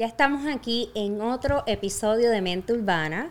Ya estamos aquí en otro episodio de Mente Urbana.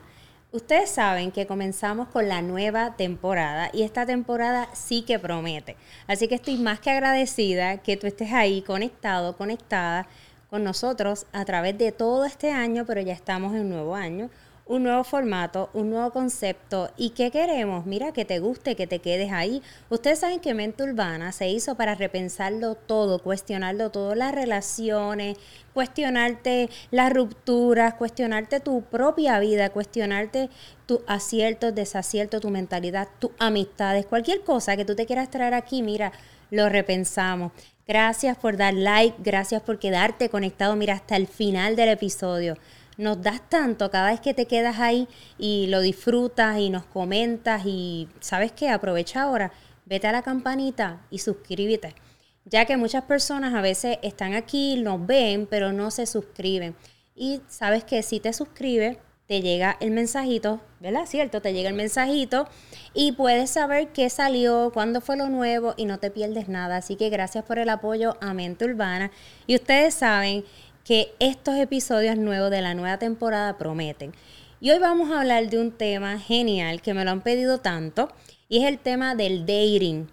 Ustedes saben que comenzamos con la nueva temporada y esta temporada sí que promete. Así que estoy más que agradecida que tú estés ahí conectado, conectada con nosotros a través de todo este año, pero ya estamos en un nuevo año un nuevo formato, un nuevo concepto. ¿Y qué queremos? Mira, que te guste, que te quedes ahí. Ustedes saben que Mente Urbana se hizo para repensarlo todo, cuestionarlo todo, las relaciones, cuestionarte las rupturas, cuestionarte tu propia vida, cuestionarte tus aciertos, desaciertos, tu mentalidad, tus amistades, cualquier cosa que tú te quieras traer aquí, mira, lo repensamos. Gracias por dar like, gracias por quedarte conectado, mira, hasta el final del episodio nos das tanto cada vez que te quedas ahí y lo disfrutas y nos comentas y sabes qué, aprovecha ahora, vete a la campanita y suscríbete. Ya que muchas personas a veces están aquí, nos ven, pero no se suscriben. Y sabes que si te suscribes, te llega el mensajito, ¿verdad? ¿Cierto? Te llega el mensajito y puedes saber qué salió, cuándo fue lo nuevo y no te pierdes nada. Así que gracias por el apoyo a Mente Urbana. Y ustedes saben que estos episodios nuevos de la nueva temporada prometen. Y hoy vamos a hablar de un tema genial que me lo han pedido tanto y es el tema del dating.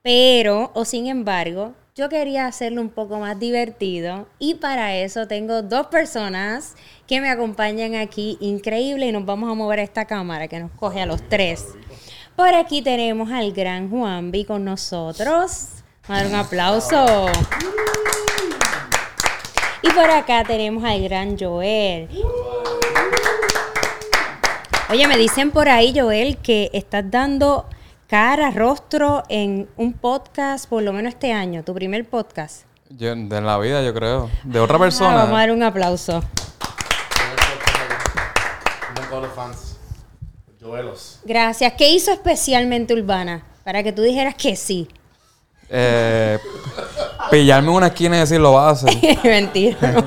Pero, o sin embargo, yo quería hacerlo un poco más divertido y para eso tengo dos personas que me acompañan aquí, increíble, y nos vamos a mover a esta cámara que nos coge a los tres. Por aquí tenemos al gran Juanvi con nosotros. a dar un aplauso. Y por acá tenemos al gran Joel. Oye, me dicen por ahí, Joel, que estás dando cara, rostro en un podcast, por lo menos este año, tu primer podcast. Yo, de la vida, yo creo. De otra persona. vamos a dar un aplauso. Gracias. ¿Qué hizo especialmente Urbana? Para que tú dijeras que sí. Eh, pillarme una esquina y decir lo vas a hacer. Mentira.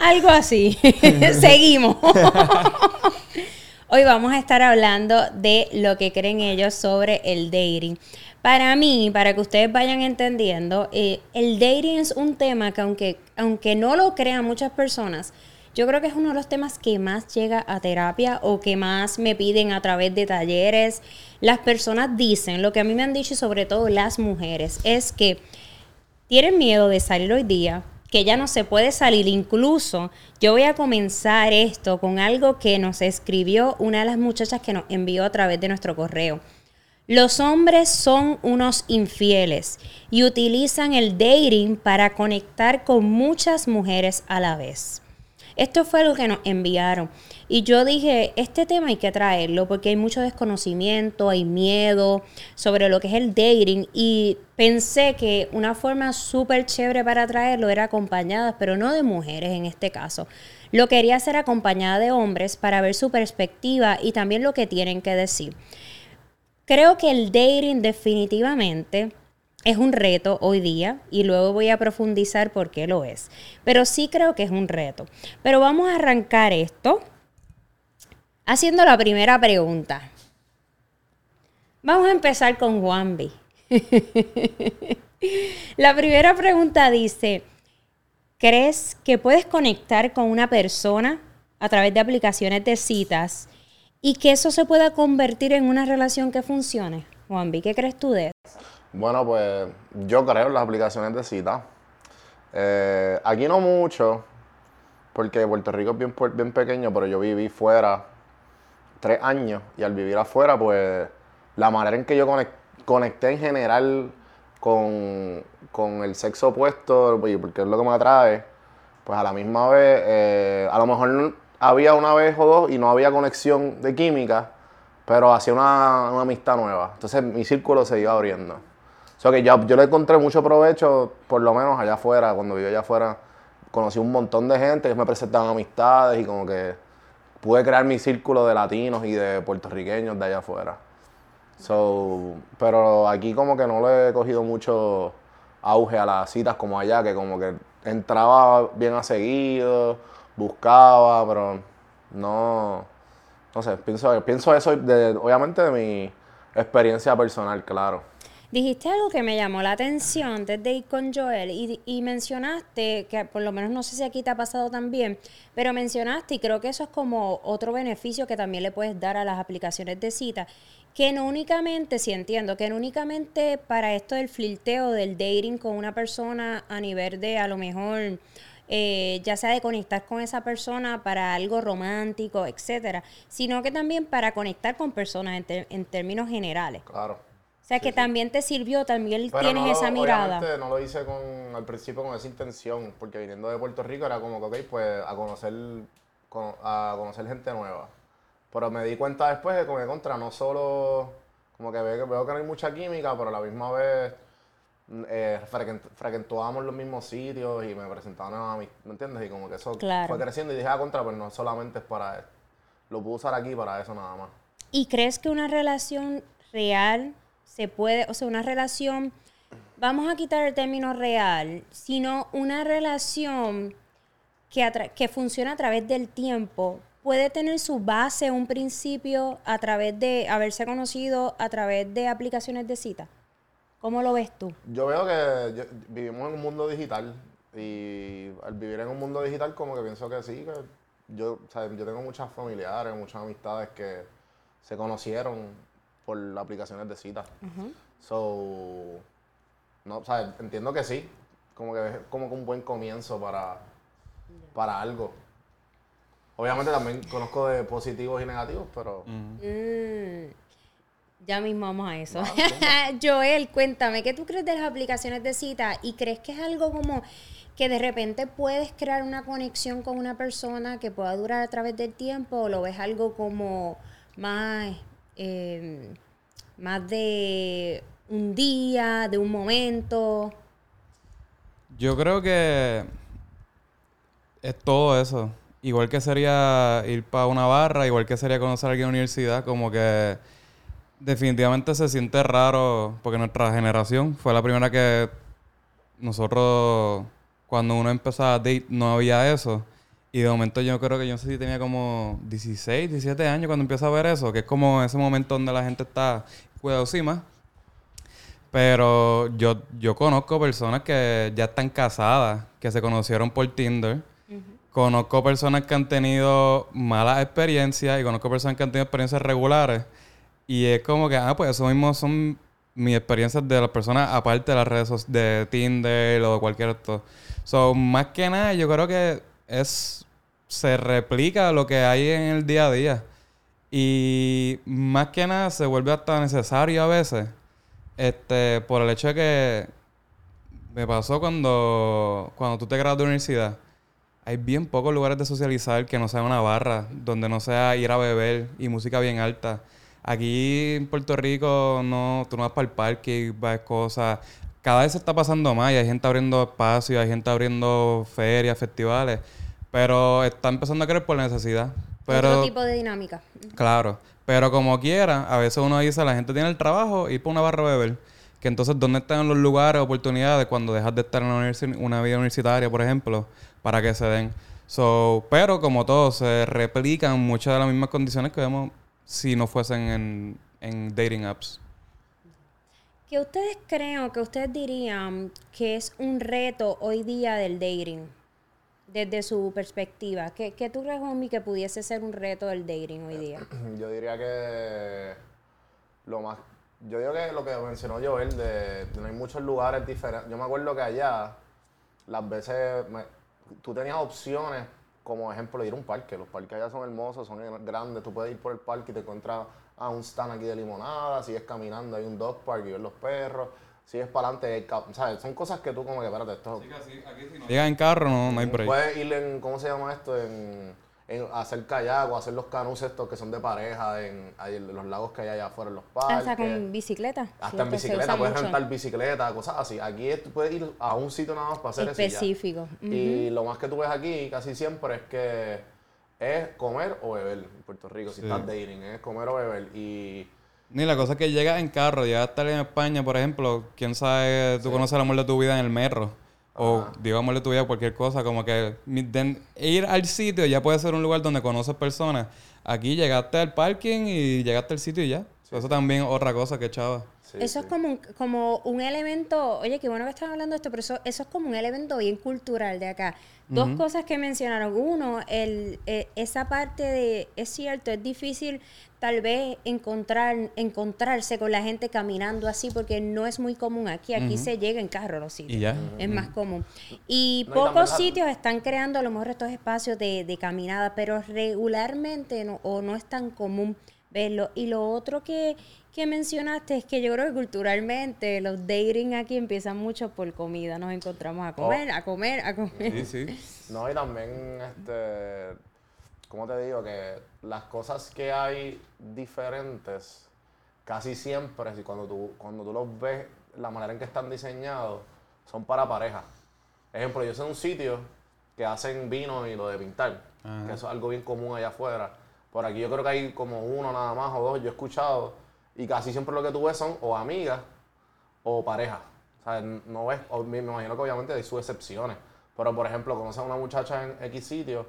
Algo así. Seguimos. Hoy vamos a estar hablando de lo que creen ellos sobre el dating. Para mí, para que ustedes vayan entendiendo, eh, el dating es un tema que aunque, aunque no lo crean muchas personas, yo creo que es uno de los temas que más llega a terapia o que más me piden a través de talleres. Las personas dicen, lo que a mí me han dicho y sobre todo las mujeres, es que tienen miedo de salir hoy día, que ya no se puede salir. Incluso yo voy a comenzar esto con algo que nos escribió una de las muchachas que nos envió a través de nuestro correo. Los hombres son unos infieles y utilizan el dating para conectar con muchas mujeres a la vez. Esto fue lo que nos enviaron. Y yo dije, este tema hay que traerlo porque hay mucho desconocimiento, hay miedo sobre lo que es el dating y pensé que una forma súper chévere para traerlo era acompañada, pero no de mujeres en este caso. Lo quería hacer acompañada de hombres para ver su perspectiva y también lo que tienen que decir. Creo que el dating definitivamente es un reto hoy día y luego voy a profundizar por qué lo es. Pero sí creo que es un reto. Pero vamos a arrancar esto haciendo la primera pregunta. Vamos a empezar con Juanvi. la primera pregunta dice, ¿crees que puedes conectar con una persona a través de aplicaciones de citas y que eso se pueda convertir en una relación que funcione? Juanvi, ¿qué crees tú de eso? Bueno, pues yo creo en las aplicaciones de cita. Eh, aquí no mucho, porque Puerto Rico es bien, bien pequeño, pero yo viví fuera tres años y al vivir afuera, pues la manera en que yo conecté en general con, el sexo opuesto, porque es lo que me atrae, pues a la misma vez, eh, a lo mejor había una vez o dos y no había conexión de química, pero hacía una amistad nueva. Entonces mi círculo se iba abriendo sea que yo, yo le encontré mucho provecho, por lo menos allá afuera, cuando viví allá afuera, conocí un montón de gente que me presentaban amistades y como que pude crear mi círculo de latinos y de puertorriqueños de allá afuera. So, pero aquí como que no le he cogido mucho auge a las citas como allá, que como que entraba bien a seguido, buscaba, pero no, no sé, pienso, pienso eso de, obviamente de mi experiencia personal, claro. Dijiste algo que me llamó la atención antes de ir con Joel y, y mencionaste, que por lo menos no sé si aquí te ha pasado también, pero mencionaste y creo que eso es como otro beneficio que también le puedes dar a las aplicaciones de cita, que no únicamente, si entiendo, que no únicamente para esto del flirteo, del dating con una persona a nivel de a lo mejor eh, ya sea de conectar con esa persona para algo romántico, etcétera, sino que también para conectar con personas en, en términos generales. Claro. O sea, que también te sirvió, también tienes no esa mirada. No lo hice con, al principio con esa intención, porque viniendo de Puerto Rico era como que, ok, pues a conocer, con- a conocer gente nueva. Pero me di cuenta después de como que contra, no solo, como que veo, veo que no hay mucha química, pero a la misma vez mm, eh, frecuent- frecuentábamos los mismos sitios y me presentaban a mí, ¿me entiendes? Y como que eso Claro. fue creciendo y dije, ah, contra, pues no solamente es para esto. Lo puedo usar aquí para eso nada más. ¿Y crees que una relación real se puede, o sea, una relación, vamos a quitar el término real, sino una relación que, que funciona a través del tiempo, puede tener su base, un principio a través de haberse conocido a través de aplicaciones de cita? ¿Cómo lo ves tú? Yo veo que vivimos en un mundo digital y al vivir en un mundo digital como que pienso que sí, yo, yo tengo muchas familiares, muchas amistades que se conocieron por aplicaciones de citas. So, no, o sea, entiendo que sí, como que es como que un buen comienzo para, para algo. Obviamente también conozco de positivos y negativos, pero Mm, ya mismo vamos a eso. Joel, cuéntame, ¿qué tú crees de las aplicaciones de cita? ¿Y crees que es algo como que de repente puedes crear una conexión con una persona que pueda durar a través del tiempo o lo ves algo como más, eh, más de un día, de un momento? Yo creo que es todo eso. Igual que sería ir para una barra, igual que sería conocer a alguien en la universidad, como que definitivamente se siente raro, porque nuestra generación fue la primera que nosotros, cuando uno empezaba a date, no había eso. Y de momento yo creo que yo no sé si tenía como 16, 17 años cuando empiezo a ver eso, que es como ese momento donde la gente está cuidadosima. Pero yo, yo conozco personas que ya están casadas, que se conocieron por Tinder. Conozco personas que han tenido malas experiencias y conozco personas que han tenido experiencias regulares. Y es como que, ah, pues eso mismo son mis experiencias de las personas aparte de las redes de Tinder o de cualquier otro. So, más que nada, yo creo que es se replica lo que hay en el día a día. Y más que nada se vuelve hasta necesario a veces. Este, por el hecho de que me pasó cuando, cuando tú te graduas de universidad. Hay bien pocos lugares de socializar que no sea una barra, donde no sea ir a beber y música bien alta. Aquí en Puerto Rico no, tú no vas para el parque y vas cosas. Cada vez se está pasando más y hay gente abriendo espacios, hay gente abriendo ferias, festivales. Pero está empezando a creer por la necesidad. Pero, Otro tipo de dinámica. Claro, pero como quiera, a veces uno dice, la gente tiene el trabajo, ir para una barra a beber. Que entonces, ¿dónde están los lugares, oportunidades cuando dejas de estar en una, una vida universitaria, por ejemplo, para que se den? So, pero como todo, se replican muchas de las mismas condiciones que vemos si no fuesen en, en dating apps. ¿Qué ustedes creen o que ustedes dirían que es un reto hoy día del dating? Desde su perspectiva. ¿Qué, qué tú crees, Omi, que pudiese ser un reto del dating hoy día? Yo diría que lo más. Yo digo que lo que mencionó Joel, de, de no hay muchos lugares diferentes. Yo me acuerdo que allá, las veces, tú tenías opciones, como ejemplo, de ir a un parque. Los parques allá son hermosos, son grandes. Tú puedes ir por el parque y te encuentras a un stand aquí de limonada, sigues caminando, hay un dog park y ves los perros, sigues para adelante. ¿sabes? Son cosas que tú, como que, espérate, esto. Llega en carro, no, no hay break. Puedes ir en, ¿cómo se llama esto? En, en hacer kayak o hacer los canus estos que son de pareja en, en los lagos que hay allá afuera en los parques. Hasta con bicicleta. Hasta Sí, en que bicicleta, puedes mucho. rentar bicicleta, cosas así. Aquí es- tú puedes ir a un sitio nada más para hacer eso y ya. Específico. Y lo más que tú ves aquí casi siempre es que es comer o beber en Puerto Rico, si Sí. estás dating, es comer o beber. Y Ni la cosa es que llegas en carro, llegas a estar en España, por ejemplo, quién sabe, tú conoces el amor de tu vida en el metro. O digo amor de tu vida, cualquier cosa, como que ir al sitio ya puede ser un lugar donde conoces personas. Aquí llegaste al parking y llegaste al sitio y ya. Eso también es otra cosa que chava. Sí, eso sí. es como un, como un elemento, oye, qué bueno que están hablando de esto, pero eso, eso es como un elemento bien cultural de acá. Dos cosas que mencionaron. Uno, el, eh, esa parte de, es cierto, es difícil tal vez encontrar, encontrarse con la gente caminando así, porque no es muy común aquí. Aquí se llega en carro a los sitios. Y ya. Es más común. Y No, pocos sitios están creando a lo mejor estos espacios de, de caminada, pero regularmente no, o no es tan común verlo. Y lo otro que, que mencionaste es que yo creo que culturalmente los dating aquí empiezan mucho por comida. Nos encontramos a comer, a comer, a comer. Sí, sí. No, y también, este, ¿cómo te digo? Que las cosas que hay diferentes, casi siempre, si cuando tú, cuando tú los ves, la manera en que están diseñados, son para pareja. Ejemplo, yo sé un sitio que hacen vino y lo de pintar, que eso es algo bien común allá afuera. Por aquí yo creo que hay como uno nada más o dos, yo he escuchado, y casi siempre lo que tú ves son o amigas o pareja. O sea, no ves, me, imagino que obviamente hay sus excepciones. Pero por ejemplo, conoces a una muchacha en X sitio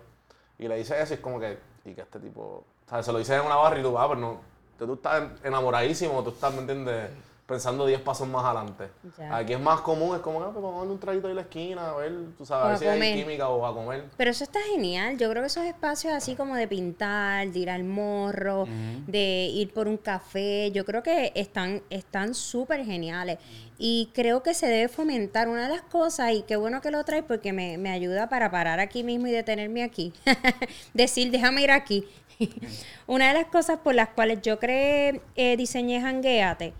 y le dices eso y es como que, y que este tipo, o sea, se lo dices en una barra y tú, ah, pero no, que tú estás enamoradísimo, tú estás, ¿me entiendes? Pensando 10 pasos más adelante. Ya. Aquí es más común, es como, ah, pues vamos a darle un traguito ahí en la esquina, a ver, tú sabes, a ver a si hay comer. química o a comer. Pero eso está genial. Yo creo que esos espacios así como de pintar, de ir al morro, de ir por un café, yo creo que están están súper geniales. Y creo que se debe fomentar una de las cosas, y qué bueno que lo traes porque me, me ayuda para parar aquí mismo y detenerme aquí. Decir, déjame ir aquí. una de las cosas por las cuales yo creé, eh, diseñé Jangueate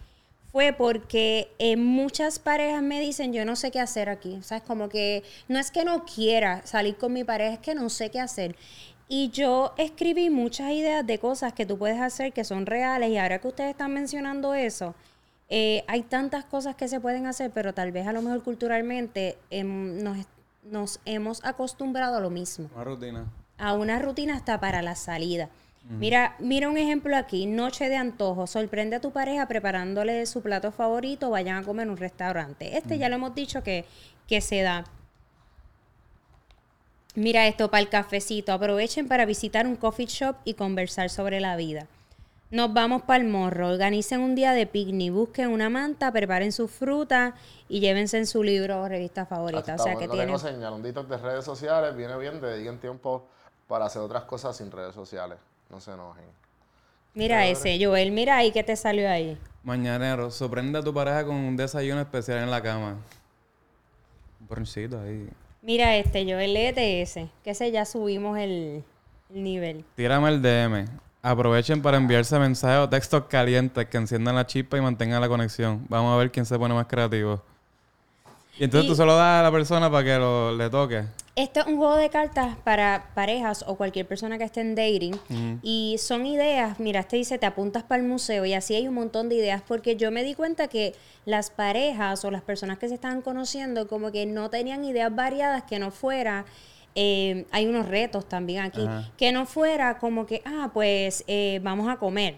fue porque eh, muchas parejas me dicen, yo no sé qué hacer aquí. O sea, es como que no es que no quiera salir con mi pareja, es que no sé qué hacer. Y yo escribí muchas ideas de cosas que tú puedes hacer que son reales y ahora que ustedes están mencionando eso, eh, hay tantas cosas que se pueden hacer, pero tal vez a lo mejor culturalmente em, nos, nos hemos acostumbrado a lo mismo Una rutina. a una rutina hasta para la salida. Mira, mira un ejemplo aquí, noche de antojo, sorprende a tu pareja preparándole su plato favorito, vayan a comer en un restaurante. Este ya lo hemos dicho que, que se da. Mira esto para el cafecito, aprovechen para visitar un coffee shop y conversar sobre la vida. Nos vamos para el morro, organicen un día de picnic, busquen una manta, preparen sus frutas y llévense en su libro o revista favorita. O sea que tienen... señal, un de redes sociales, viene bien, dediquen tiempo para hacer otras cosas sin redes sociales. No se enojen. Mira ese, Joel, mira ahí que te salió ahí. Mañanero, sorprende a tu pareja con un desayuno especial en la cama. Un broncito ahí. Mira este, Joel, léete ese, que ese ya subimos el, el nivel. Tírame el DM. Aprovechen para enviarse mensajes o textos calientes que enciendan la chispa y mantengan la conexión. Vamos a ver quién se pone más creativo. Y entonces Y- tú solo das a la persona para que lo, le toque. Esto es un juego de cartas para parejas o cualquier persona que esté en dating. Y son ideas, mira, este dice, te apuntas para el museo y así hay un montón de ideas porque yo me di cuenta que las parejas o las personas que se estaban conociendo como que no tenían ideas variadas que no fuera, eh, hay unos retos también aquí, que no fuera como que, ah, pues eh, vamos a comer.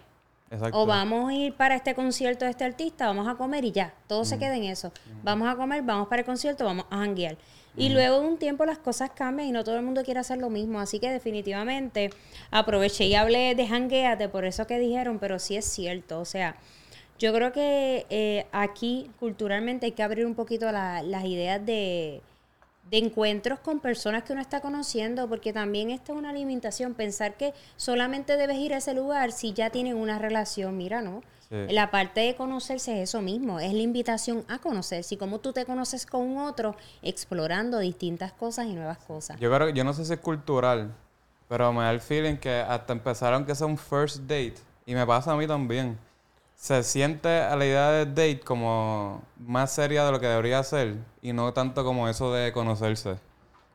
Exacto. O vamos a ir para este concierto de este artista, vamos a comer y ya. Todo se queda en eso. Vamos a comer, vamos para el concierto, vamos a janguear. Y luego de un tiempo las cosas cambian y no todo el mundo quiere hacer lo mismo. Así que definitivamente aproveché y hablé de jangueate por eso que dijeron, pero sí es cierto. O sea, yo creo que eh, aquí culturalmente hay que abrir un poquito la- las ideas de, de encuentros con personas que uno está conociendo, porque también esta es una limitación, pensar que solamente debes ir a ese lugar si ya tienen una relación, mira, ¿no? Sí. La parte de conocerse es eso mismo, es la invitación a conocerse y cómo tú te conoces con otro, explorando distintas cosas y nuevas cosas. Yo creo, yo no sé si es cultural, pero me da el feeling que hasta empezaron que sea un first date, y me pasa a mí también, se siente a la idea de date como más seria de lo que debería ser, y no tanto como eso de conocerse.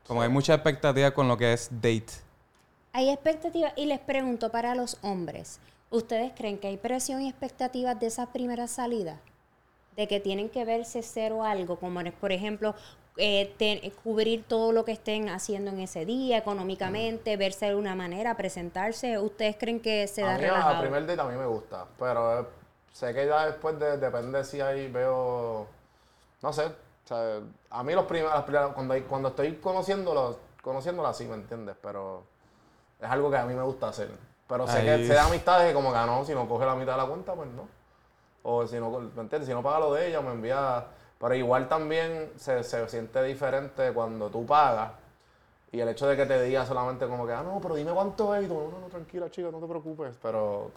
Como hay mucha expectativa con lo que es date. Hay expectativas y les pregunto para los hombres, ¿ustedes creen que hay presión y expectativas de esas primeras salidas? De que tienen que verse cero algo, como por ejemplo, eh, cubrir todo lo que estén haciendo en ese día económicamente, verse de una manera, presentarse. ¿Ustedes creen que se da a mí relajado? primer date a mí me gusta, pero sé que ya después de, depende si ahí veo, no sé, o sea, a mí los primeros, cuando, hay- cuando estoy conociéndola sí, ¿me entiendes? Pero es algo que a mí me gusta hacer. Pero sé Ahí- que sé de amistades que como que ah, no, si no coge la mitad de la cuenta, pues no. O si no, ¿me entiendes? Si no paga lo de ella, me envía... Pero igual también se, se siente diferente cuando tú pagas y el hecho de que te diga solamente como que, ah, no, pero dime cuánto es y tú, no, no, no, tranquila, chica, no te preocupes. Pero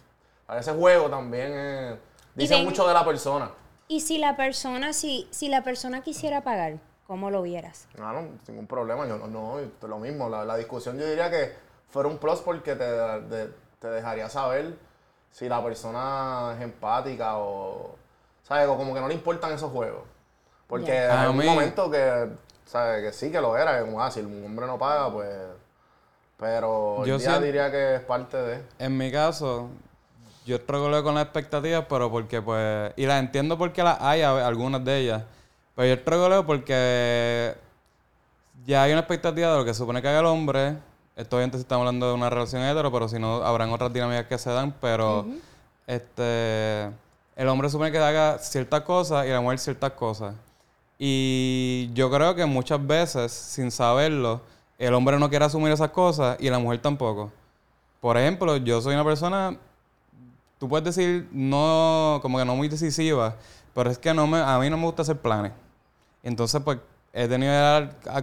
a ese juego también eh, dice mucho de la persona. Y si la persona, si, si la persona quisiera pagar, ¿cómo lo vieras? No, no, ningún problema. Yo no, no, esto es lo mismo. La, la discusión yo diría que fuera un plus porque te, de- te dejaría saber si la persona es empática o, ¿sabes? O como que no le importan esos juegos. Porque Ya. hay A un mí- momento que, ¿sabes? Que sí que lo era, que como, ah, si un hombre no paga, pues... Pero Yo día sien- diría que es parte de... En mi caso, yo estrogoleo con las expectativas, pero porque pues... Y las entiendo porque las hay, algunas de ellas. Pero yo estrogoleo porque ya hay una expectativa de lo que se supone que haga el hombre. Esto obviamente si estamos hablando de una relación hetero, pero si no, habrán otras dinámicas que se dan. Pero este el hombre supone que haga ciertas cosas y la mujer ciertas cosas. Y yo creo que muchas veces, sin saberlo, el hombre no quiere asumir esas cosas y la mujer tampoco. Por ejemplo, yo soy una persona, tú puedes decir, no, como que no muy decisiva, pero es que no me, a mí no me gusta hacer planes. Entonces, pues, he tenido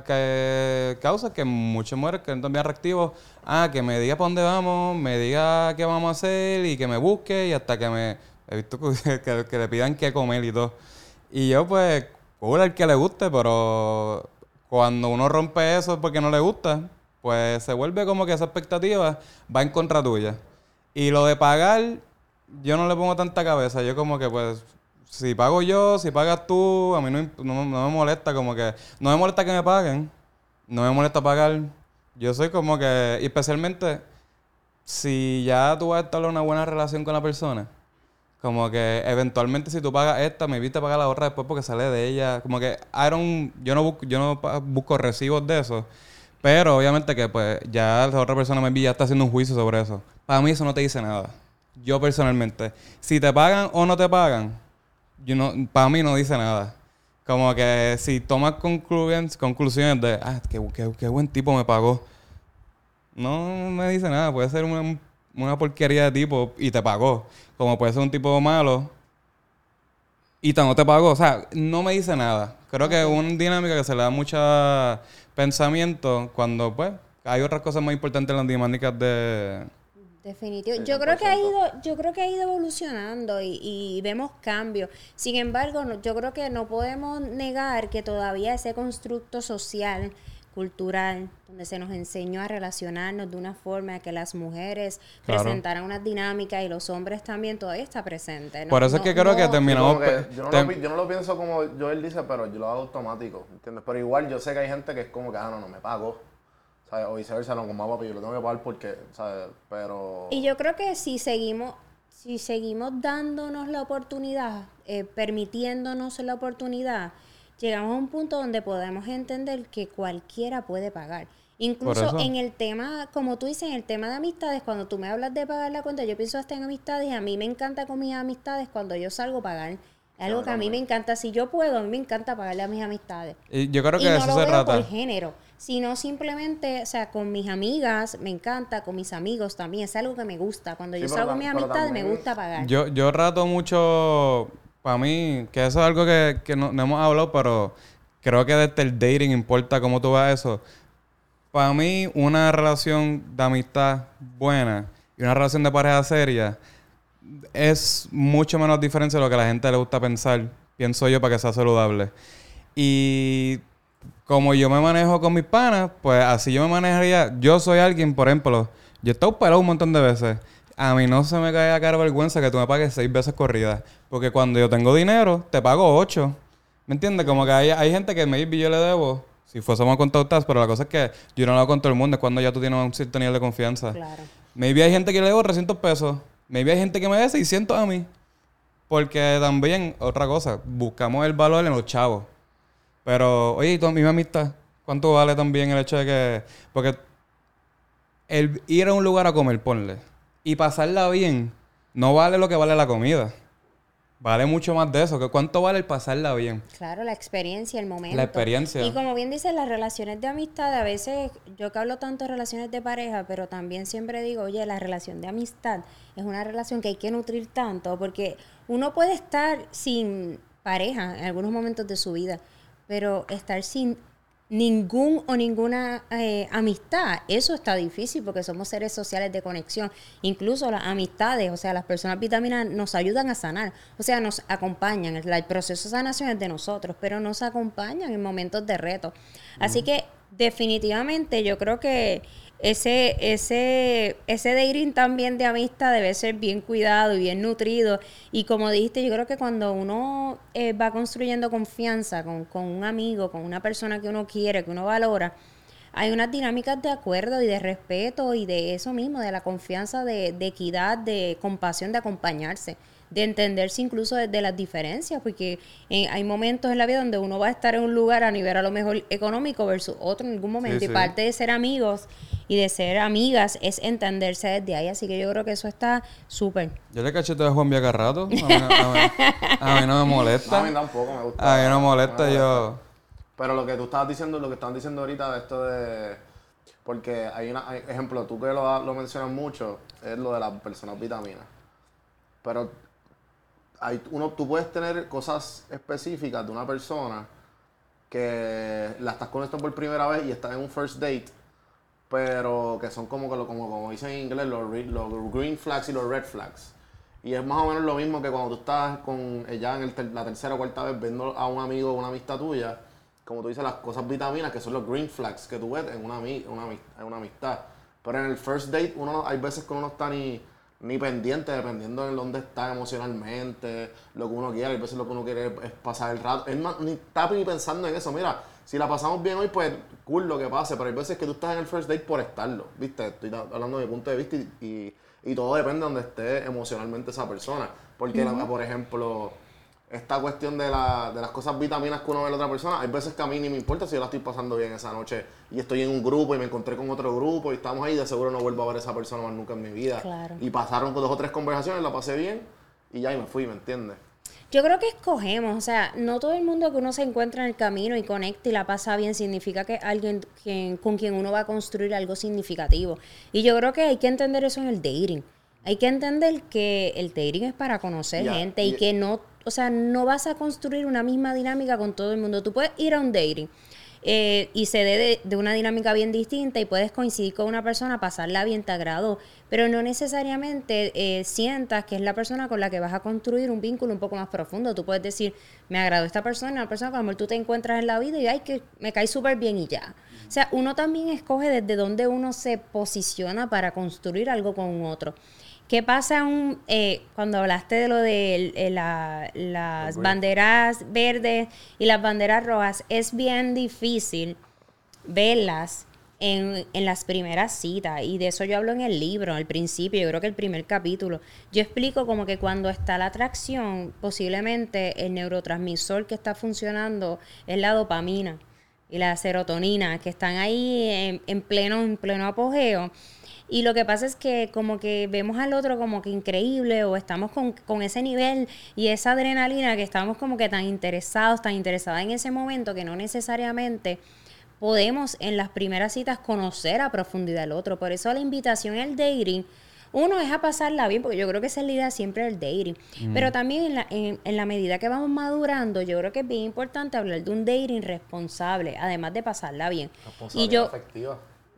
que- causas que muchas mujeres que también reactivos, ah, que me diga para dónde vamos, me diga qué vamos a hacer y que me busque y hasta que me, he visto que, que- le pidan qué comer y todo. Y yo, pues, cool al que le guste, pero cuando uno rompe eso porque no le gusta, pues se vuelve como que esa expectativa va en contra tuya. Y lo de pagar, yo no le pongo tanta cabeza. Yo como que pues, si pago yo, si pagas tú, a mí no, no- no me molesta como que... No me molesta que me paguen, no me molesta pagar. Yo soy como que, especialmente si ya tú vas a establecer una buena relación con la persona, como que eventualmente si tú pagas esta, me viste pagar la otra después porque sale de ella. Como que I don't- yo no busco, yo no busco recibos de eso. Pero obviamente que pues ya la otra persona me ya está haciendo un juicio sobre eso. Para mí eso no te dice nada. Yo personalmente. Si te pagan o no te pagan, yo no, para mí no dice nada. Como que si tomas conclusiones, conclusiones de, ah, qué, qué- qué buen tipo me pagó. No me dice nada. Puede ser una, una porquería de tipo y te pagó. Como puede ser un tipo malo y no te pagó. O sea, no me dice nada. Creo que es una dinámica que se le da mucho pensamiento cuando, pues, hay otras cosas más importantes en las dinámicas de... Definitivo. Yo creo que ha 100%. ido, yo creo que ha ido evolucionando y, y vemos cambios. Sin embargo, no- yo creo que no podemos negar que todavía ese constructo social, cultural, donde se nos enseñó a relacionarnos de una forma que las mujeres Claro. presentaran unas dinámicas y los hombres también todavía está presente. ¿no? Por eso es No- que creo que terminamos... que yo, no lo, yo no lo pienso como Joel dice, pero yo lo hago automático, ¿entiendes? Pero igual yo sé que hay gente que es como que, ah, no, no me pago. ¿Sabes? O viceversa, no, como papi, yo lo tengo que pagar porque, ¿sabes? Pero... Y yo creo que si seguimos, si seguimos dándonos la oportunidad, eh, permitiéndonos la oportunidad, llegamos a un punto donde podemos entender que cualquiera puede pagar. Incluso en el tema, como tú dices, en el tema de amistades, cuando tú me hablas de pagar la cuenta, yo pienso hasta en amistades y a mí me encanta con mis amistades cuando yo salgo a pagar. Es algo que a mí me encanta. Si yo puedo, a mí me encanta pagarle a mis amistades. y yo creo Y que de no eso lo se veo trata. por género, sino simplemente, o sea, con mis amigas me encanta, con mis amigos también, es algo que me gusta. Cuando Sí, yo salgo con mis amistades me gusta pagar. Yo, yo rato mucho, para mí, que eso es algo que, que no, no hemos hablado, pero creo que desde el dating importa cómo tú vas eso. Para mí, una relación de amistad buena y una relación de pareja seria es mucho menos diferencia de lo que a la gente le gusta pensar, pienso yo, para que sea saludable. Y como yo me manejo con mis panas, pues así yo me manejaría. Yo soy alguien, por ejemplo, yo he estado pelado un montón de veces. A mí no se me cae a cara vergüenza que tú me pagues seis veces corridas. Porque cuando yo tengo dinero, te pago ocho. ¿Me entiendes? Como que hay, hay gente que maybe yo le debo, si fuésemos a contar pero la cosa es que yo no lo hago con todo el mundo, es cuando ya tú tienes un cierto nivel de confianza. Claro. Maybe hay gente que le debo 300 pesos. Maybe hay gente que me debe 600 a mí. Porque también, otra cosa, buscamos el valor en los chavos. Pero, oye, ¿y tu misma amistad? ¿Cuánto vale también el hecho de que... Porque el ir a un lugar a comer, ponle, y pasarla bien, no vale lo que vale la comida. vale mucho más de eso. que ¿Cuánto vale el pasarla bien? Claro, la experiencia, el momento. La experiencia. Y como bien dices, las relaciones de amistad, a veces, yo que hablo tanto de relaciones de pareja, pero también siempre digo, oye, la relación de amistad es una relación que hay que nutrir tanto, porque uno puede estar sin pareja en algunos momentos de su vida, pero estar sin ningún o ninguna eh, amistad, eso está difícil porque somos seres sociales de conexión. Incluso las amistades, o sea, las personas vitaminas nos ayudan a sanar, o sea, nos acompañan. El, el proceso de sanación es de nosotros, pero nos acompañan en momentos de reto. Así que definitivamente yo creo que ese, ese, ese dating también de amistad debe ser bien cuidado y bien nutrido. Y como dijiste, yo creo que cuando uno eh, va construyendo confianza con, con un amigo, con una persona que uno quiere, que uno valora, hay unas dinámicas de acuerdo y de respeto y de eso mismo, de la confianza, de, de equidad, de compasión, de acompañarse de entenderse incluso desde las diferencias, porque eh, hay momentos en la vida donde uno va a estar en un lugar a nivel a lo mejor económico versus otro en algún momento, y parte de ser amigos y de ser amigas es entenderse desde ahí, así que yo creo que eso está súper. Yo le cachete a Juan Viacarrato, a mí, a, mí, no me molesta. a mí tampoco me gusta. A mí no me molesta, yo... Pero lo que tú estabas diciendo, lo que estaban diciendo ahorita de esto de... Porque hay una... ejemplo, tú que lo, lo mencionas mucho, es lo de las personas vitaminas. Pero uno, tú puedes tener cosas específicas de una persona que la estás conectando por primera vez y estás en un first date, pero que son como, como, como dicen en inglés los, los green flags y los red flags. Y es más o menos lo mismo que cuando tú estás con ella en la tercera o cuarta vez viendo a un amigo o una amistad tuya, como tú dices, las cosas vitaminas, que son los green flags que tú ves en una, una, en una amistad. Pero en el first date, uno hay veces que uno no está ni ni pendiente, dependiendo de dónde está emocionalmente, lo que uno quiere. A veces lo que uno quiere es pasar el rato. Es ni está ni pensando en eso. Mira, si la pasamos bien hoy, pues cool lo que pase. Pero hay veces que tú estás en el first date por estarlo. ¿Viste? Estoy hablando de mi punto de vista y, y, todo depende de donde esté emocionalmente esa persona. Porque, por ejemplo esta cuestión de, la, de las cosas vitaminas que uno ve en la otra persona, hay veces que a mí ni me importa si yo la estoy pasando bien esa noche y estoy en un grupo y me encontré con otro grupo y estamos ahí, de seguro no vuelvo a ver a esa persona más nunca en mi vida. Y pasaron dos o tres conversaciones, la pasé bien y ya y me fui, ¿me entiendes? Yo creo que escogemos, o sea, no todo el mundo que uno se encuentra en el camino y conecta y la pasa bien significa que alguien con quien uno va a construir algo significativo. Y yo creo que hay que entender eso en el dating. Hay que entender que el dating es para conocer gente y, que no, o sea, no vas a construir una misma dinámica con todo el mundo. Tú puedes ir a un dating eh, y se dé de, una dinámica bien distinta y puedes coincidir con una persona, pasarla bien, te agradó, pero no necesariamente eh, sientas que es la persona con la que vas a construir un vínculo un poco más profundo. Tú puedes decir, me agradó esta persona, una persona con la que tú te encuentras en la vida y ay, que me cae súper bien y ya. O sea, uno también escoge desde dónde uno se posiciona para construir algo con un otro. ¿Qué pasa un, eh, cuando hablaste de lo de eh, las banderas verdes y las banderas rojas? Es bien difícil verlas en, en, las primeras citas y de eso yo hablo en el libro, al principio, yo creo que el primer capítulo. Yo explico como que cuando está la atracción, posiblemente el neurotransmisor que está funcionando es la dopamina y la serotonina, que están ahí en, en pleno, en pleno apogeo y lo que pasa es que como que vemos al otro como que increíble o estamos con, ese nivel y esa adrenalina que estamos como que tan interesados, tan interesados en ese momento que no necesariamente podemos en las primeras citas conocer a profundidad al otro. Por eso la invitación al dating, uno es a pasarla bien, porque yo creo que esa es la idea siempre del dating. Mm. Pero también en la, en, en la medida que vamos madurando, yo creo que es bien importante hablar de un dating responsable, además de pasarla bien. Y yo,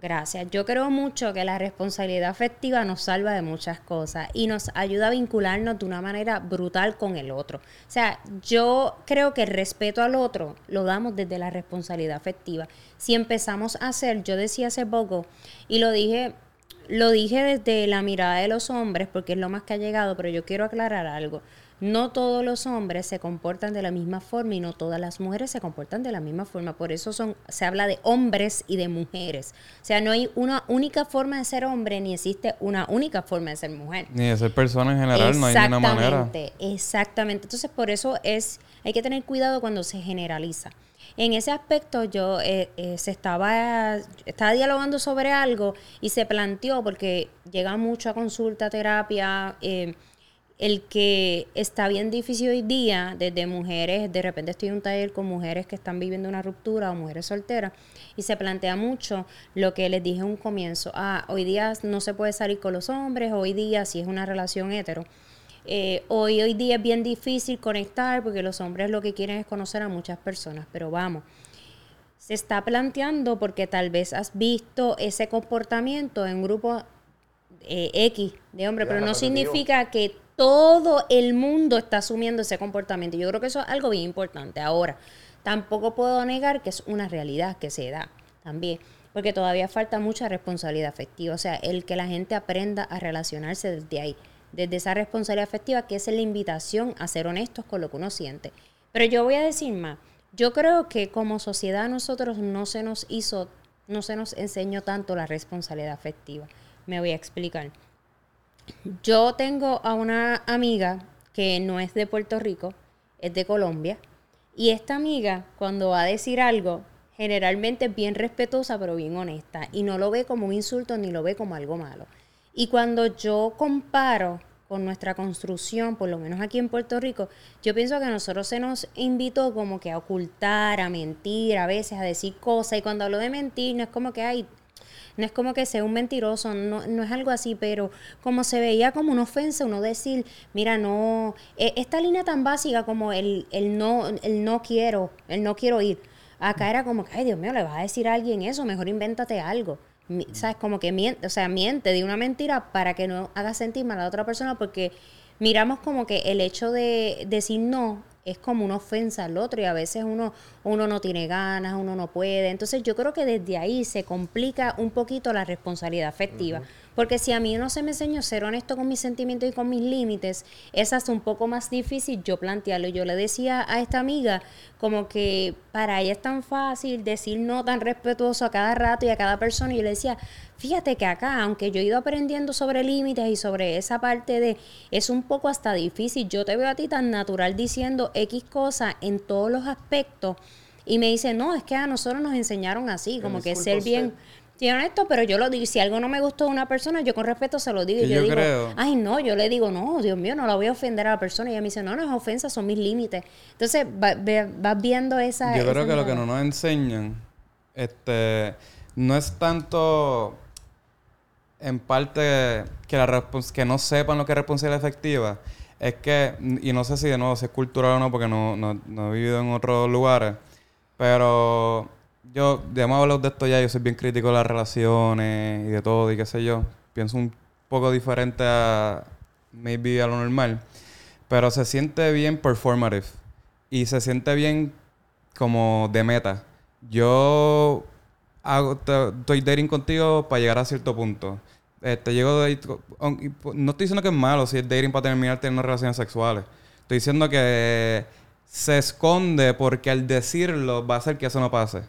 Gracias. Yo creo mucho que la responsabilidad afectiva nos salva de muchas cosas y nos ayuda a vincularnos de una manera brutal con el otro. O sea, yo creo que el respeto al otro lo damos desde la responsabilidad afectiva. Si empezamos a hacer, yo decía hace poco, y lo dije, lo dije desde la mirada de los hombres, porque es lo más que ha llegado, pero yo quiero aclarar algo no todos los hombres se comportan de la misma forma y no todas las mujeres se comportan de la misma forma. Por eso son, se habla de hombres y de mujeres. O sea, no hay una única forma de ser hombre ni existe una única forma de ser mujer. Ni de ser persona en general, no hay ninguna manera. Exactamente. Entonces, por eso es, hay que tener cuidado cuando se generaliza. En ese aspecto yo eh, eh, se estaba, estaba dialogando sobre algo y se planteó porque llega mucho a consulta, terapia, eh, el que está bien difícil hoy día, desde mujeres, de repente estoy en un taller con mujeres que están viviendo una ruptura o mujeres solteras, y se plantea mucho lo que les dije en un comienzo, ah, hoy día no se puede salir con los hombres, hoy día si es una relación hetero. Eh, hoy, hoy día es bien difícil conectar porque los hombres lo que quieren es conocer a muchas personas, pero vamos, se está planteando porque tal vez has visto ese comportamiento en un grupo eh, X de hombres, pero no significa que todo el mundo está asumiendo ese comportamiento. Yo creo que eso es algo bien importante. Ahora, tampoco puedo negar que es una realidad que se da también, porque todavía falta mucha responsabilidad afectiva, o sea, el que la gente aprenda a relacionarse desde ahí, desde esa responsabilidad afectiva, que es la invitación a ser honestos con lo que uno siente. Pero yo voy a decir más, yo creo que como sociedad nosotros no se nos hizo, no se nos enseñó tanto la responsabilidad afectiva. Me voy a explicar. Yo tengo a una amiga que no es de Puerto Rico, es de Colombia, y esta amiga cuando va a decir algo, generalmente es bien respetuosa pero bien honesta, y no lo ve como un insulto ni lo ve como algo malo. Y cuando yo comparo con nuestra construcción, por lo menos aquí en Puerto Rico, yo pienso que a nosotros se nos invitó como que a ocultar, a mentir, a veces a decir cosas, y cuando hablo de mentir no es como que hay no es como que sea un mentiroso, no, no es algo así, pero como se veía como una ofensa, uno decir, mira, no, e, esta línea tan básica como el, el, no, el no quiero, el no quiero ir. Acá era como que, ay Dios mío, le vas a decir a alguien eso, mejor invéntate algo. ¿Sabes? Como que miente, o sea, miente de una mentira para que no haga sentir mal a la otra persona porque miramos como que el hecho de decir no es como una ofensa al otro y a veces uno, uno no tiene ganas, uno no puede. Entonces yo creo que desde ahí se complica un poquito la responsabilidad afectiva. Porque si a mí no se me enseñó ser honesto con mis sentimientos y con mis límites, es hasta un poco más difícil yo plantearlo. Yo le decía a esta amiga como que para ella es tan fácil decir no tan respetuoso a cada rato y a cada persona. Y yo le decía, fíjate que acá, aunque yo he ido aprendiendo sobre límites y sobre esa parte de, es un poco hasta difícil. Yo te veo a ti tan natural diciendo X cosas en todos los aspectos. Y me dice, no, es que a nosotros nos enseñaron así, como que ser bien Sí, honesto, pero yo lo digo, si algo no me gustó de una persona, yo con respeto se lo digo. Y yo, digo, ay, no, yo le digo, no, Dios mío, no la voy a ofender a la persona. Y ella me dice, no, no es ofensa, son mis límites. Entonces, vas viendo esa... Yo creo que lo que no nos enseñan, este, no es tanto en parte que, la que no sepan lo que es responsabilidad efectiva, es que, y no sé si de nuevo si es cultural o no, porque no, no, no he vivido en otros lugares, pero yo, ya hemos hablado de esto ya, yo soy bien crítico de las relaciones y de todo y qué sé yo. Pienso un poco diferente a maybe a lo normal. Pero se siente bien performative. Y se siente bien como de meta. Yo estoy dating contigo para llegar a cierto punto. Este, llego de, no estoy diciendo que es malo si es dating para terminar teniendo relaciones sexuales. Estoy diciendo que se esconde porque al decirlo va a hacer que eso no pase.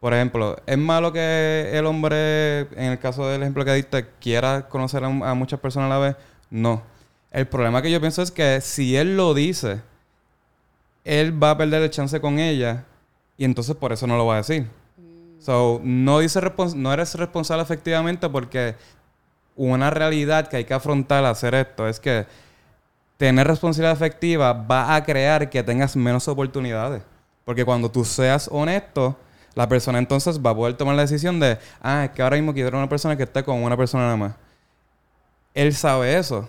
Por ejemplo, ¿es malo que el hombre, en el caso del ejemplo que diste, quiera conocer a, muchas personas a la vez? No. El problema que yo pienso es que si él lo dice, él va a perder el chance con ella y entonces por eso no lo va a decir. So, no, dice no eres responsable efectivamente porque una realidad que hay que afrontar al hacer esto es que tener responsabilidad efectiva va a crear que tengas menos oportunidades. Porque cuando tú seas honesto, la persona entonces va a poder tomar la decisión de, ah, es que ahora mismo quiero una persona que esté con una persona nada más. Él sabe eso.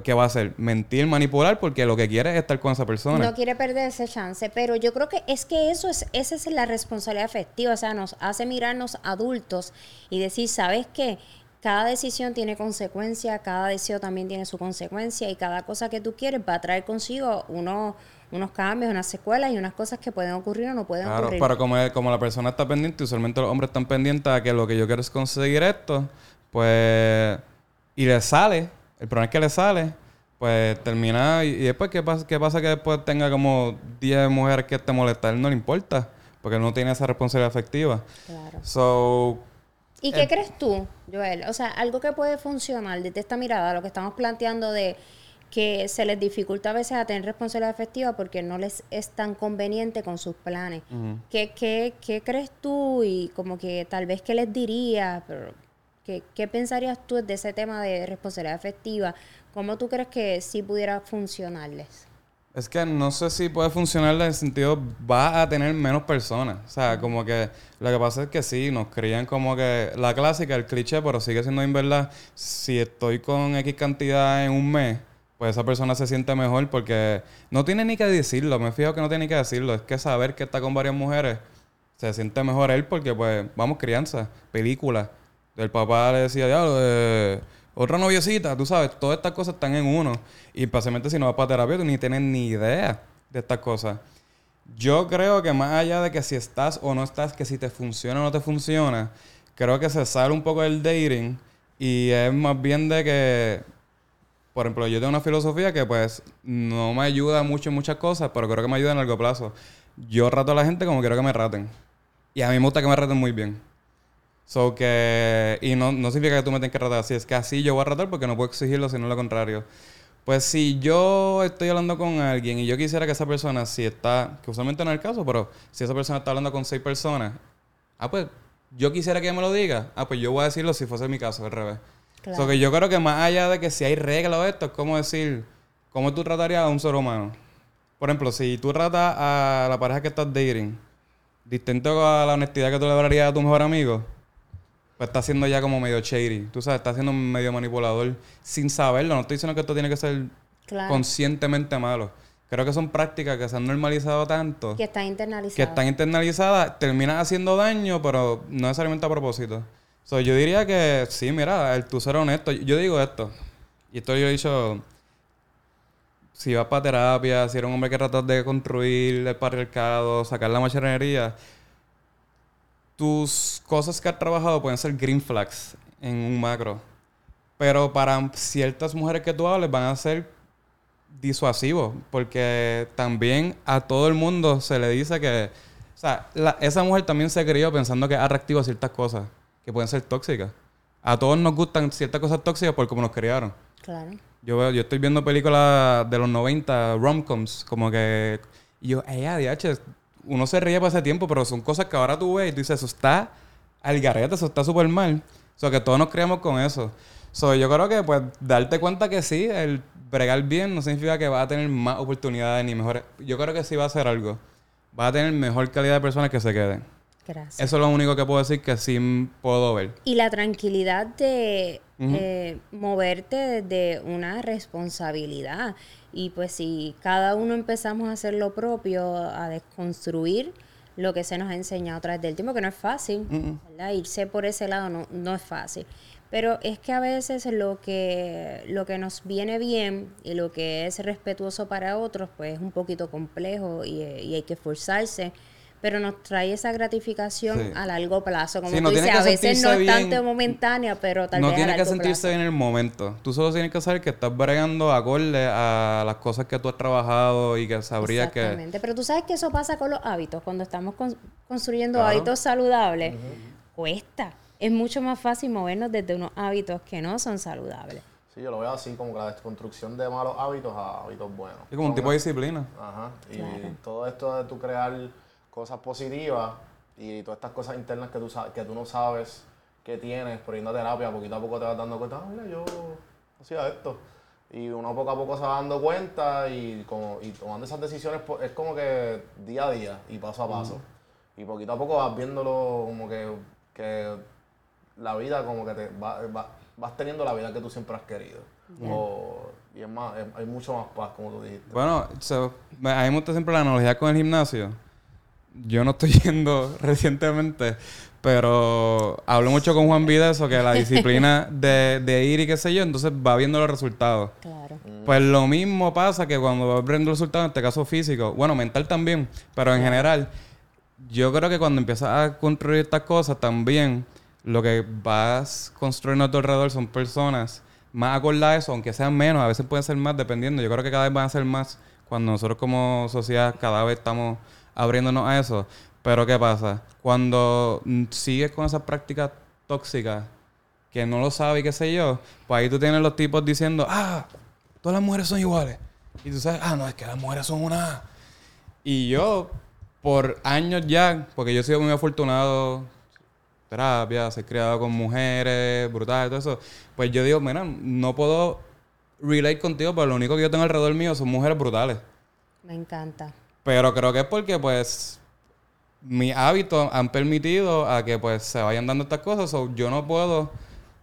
Pues, ¿qué va a hacer? Mentir, manipular, porque lo que quiere es estar con esa persona. No quiere perder ese chance, pero yo creo que es que eso es, esa es la responsabilidad afectiva, o sea, nos hace mirarnos adultos y decir, ¿sabes qué? Cada decisión tiene consecuencia, cada deseo también tiene su consecuencia y cada cosa que tú quieres va a traer consigo uno unos cambios, unas secuelas y unas cosas que pueden ocurrir o no pueden ocurrir. Claro, pero como, como la persona está pendiente, usualmente los hombres están pendientes a que lo que yo quiero es conseguir esto, pues... Y le sale, el problema es que le sale, pues termina... Y, después, ¿qué pasa? ¿qué pasa que después tenga como 10 mujeres que te molestan? él no le importa, porque él no tiene esa responsabilidad afectiva. Claro. So... ¿Y qué crees tú, Joel? O sea, algo que puede funcionar desde esta mirada, lo que estamos planteando de que se les dificulta a veces a tener responsabilidad efectiva porque no les es tan conveniente con sus planes. ¿Qué, qué, qué, crees tú y como que tal vez qué les dirías? Pero ¿Qué, ¿Qué pensarías tú de ese tema de responsabilidad afectiva? ¿Cómo tú crees que sí pudiera funcionarles? Es que no sé si puede funcionar en el sentido, va a tener menos personas. O sea, como que lo que pasa es que sí, nos crían como que la clásica, el cliché, pero sigue siendo en verdad. Si estoy con X cantidad en un mes, pues esa persona se siente mejor porque no tiene ni que decirlo. Me fijo que no tiene ni que decirlo. Es que saber que está con varias mujeres, se siente mejor él porque, pues, vamos, crianza, película. El papá le decía, diablo, eh, otra noviecita, tú sabes, todas estas cosas están en uno. Y especialmente si no vas para terapia, tú ni tienes ni idea de estas cosas. Yo creo que más allá de que si estás o no estás, que si te funciona o no te funciona, creo que se sale un poco del dating y es más bien de que, por ejemplo, yo tengo una filosofía que pues no me ayuda mucho en muchas cosas, pero creo que me ayuda en largo plazo. Yo rato a la gente como quiero que me raten. Y a mí me gusta que me raten muy bien. So que, y no, no significa que tú me tengas que ratar así, es que así yo voy a ratar porque no puedo exigirlo, sino lo contrario. Pues si yo estoy hablando con alguien y yo quisiera que esa persona, si está, que usualmente no es el caso, pero si esa persona está hablando con seis personas, ah, pues yo quisiera que me lo diga, ah, pues yo voy a decirlo si fuese mi caso, al revés. Claro. So que yo creo que más allá de que si hay reglas o esto, es como decir, ¿cómo tú tratarías a un ser humano? Por ejemplo, si tú tratas a la pareja que estás dating, distinto a la honestidad que tú le darías a tu mejor amigo, pues está siendo ya como medio shady. Tú sabes, está siendo medio manipulador sin saberlo. No estoy diciendo que esto tiene que ser Claro. conscientemente malo. Creo que son prácticas que se han normalizado tanto, Que está internalizado. que están internalizadas, terminan haciendo daño, pero no necesariamente a propósito. So, yo diría que sí, mira, el tú ser honesto. Yo digo esto, y esto yo he dicho, si vas para terapia, si eres un hombre que tratas de construir el patriarcado, sacar la machinería, tus cosas que has trabajado pueden ser green flags en un macro. Pero para ciertas mujeres que tú hables van a ser disuasivos. Porque también a todo el mundo se le dice que... O sea, la- esa mujer también se crió pensando que es atractivo a ciertas cosas que pueden ser tóxicas. A todos nos gustan ciertas cosas tóxicas por cómo nos criaron. Claro. Yo, veo- yo estoy viendo películas de los 90, romcoms, como que... Y yo, eh, ADH, uno se ríe por ese tiempo, pero son cosas que ahora tú ves y tú dices, eso está al garete, eso está súper mal. O sea, que todos nos criamos con eso. So, yo creo que, pues, darte cuenta que sí, el bregar bien no significa que vas a tener más oportunidades ni mejores... Yo creo que sí va a ser algo. Vas a tener mejor calidad de personas que se queden. Gracias. Eso es lo único que puedo decir que sí puedo ver. Y la tranquilidad de eh, moverte desde una responsabilidad. Y pues si cada uno empezamos a hacer lo propio, a desconstruir lo que se nos ha enseñado a través del tiempo, que no es fácil. ¿verdad? Irse por ese lado no, no es fácil. Pero es que a veces lo que, lo que nos viene bien y lo que es respetuoso para otros, pues es un poquito complejo y, y hay que esforzarse. Pero nos trae esa gratificación Sí. a largo plazo. Como Sí, no tú tiene dices, que a veces no es tanto bien. momentánea, pero tal no vez a tienes que sentirse plazo. bien en el momento. Tú solo tienes que saber que estás bregando acorde a las cosas que tú has trabajado y que sabrías que... Exactamente. Pero tú sabes que eso pasa con los hábitos. Cuando estamos con- construyendo Claro. hábitos saludables, cuesta. Es mucho más fácil movernos desde unos hábitos que no son saludables. Sí, yo lo veo así como que la desconstrucción de malos hábitos a hábitos buenos. Es como un tipo de disciplina. Ajá. Y Claro. todo esto de tú crear cosas positivas y todas estas cosas internas que tú, que tú no sabes que tienes por ir a terapia, poquito a poco te vas dando cuenta, ah, mira, yo hacía esto. Y uno poco a poco se va dando cuenta y, como, y tomando esas decisiones es como que día a día y paso a paso. Y poquito a poco vas viéndolo como que, que la vida como que te va- va- vas teniendo la vida que tú siempre has querido. O- y es más, es- hay mucho más paz, como tú dijiste. Bueno, so, a mí me gusta siempre la analogía con el gimnasio. Yo no estoy yendo recientemente, pero hablo mucho con Juan Vida eso, que la disciplina de, de ir y qué sé yo, entonces va viendo los resultados. Claro. Pues lo mismo pasa que cuando vas viendo resultados, en este caso físico, bueno, mental también, pero en general, yo creo que cuando empiezas a construir estas cosas también, lo que vas construyendo a tu alrededor son personas más acordadas a eso, aunque sean menos, a veces pueden ser más, dependiendo. Yo creo que cada vez van a ser más cuando nosotros como sociedad cada vez estamos abriéndonos a eso. Pero ¿qué pasa? Cuando sigues con esas prácticas tóxicas, que no lo sabe y qué sé yo, pues ahí tú tienes los tipos diciendo, ah, todas las mujeres son iguales. Y tú sabes, ah, no, es que las mujeres son una... Y yo, por años ya, porque yo he sido muy afortunado terapia, ser criado con mujeres, brutal, todo eso. Pues yo digo, mira, no puedo relate contigo, pero lo único que yo tengo alrededor mío son mujeres brutales. Me encanta. Pero creo que es porque, pues, mis hábitos han permitido a que, pues, se vayan dando estas cosas. O yo no puedo,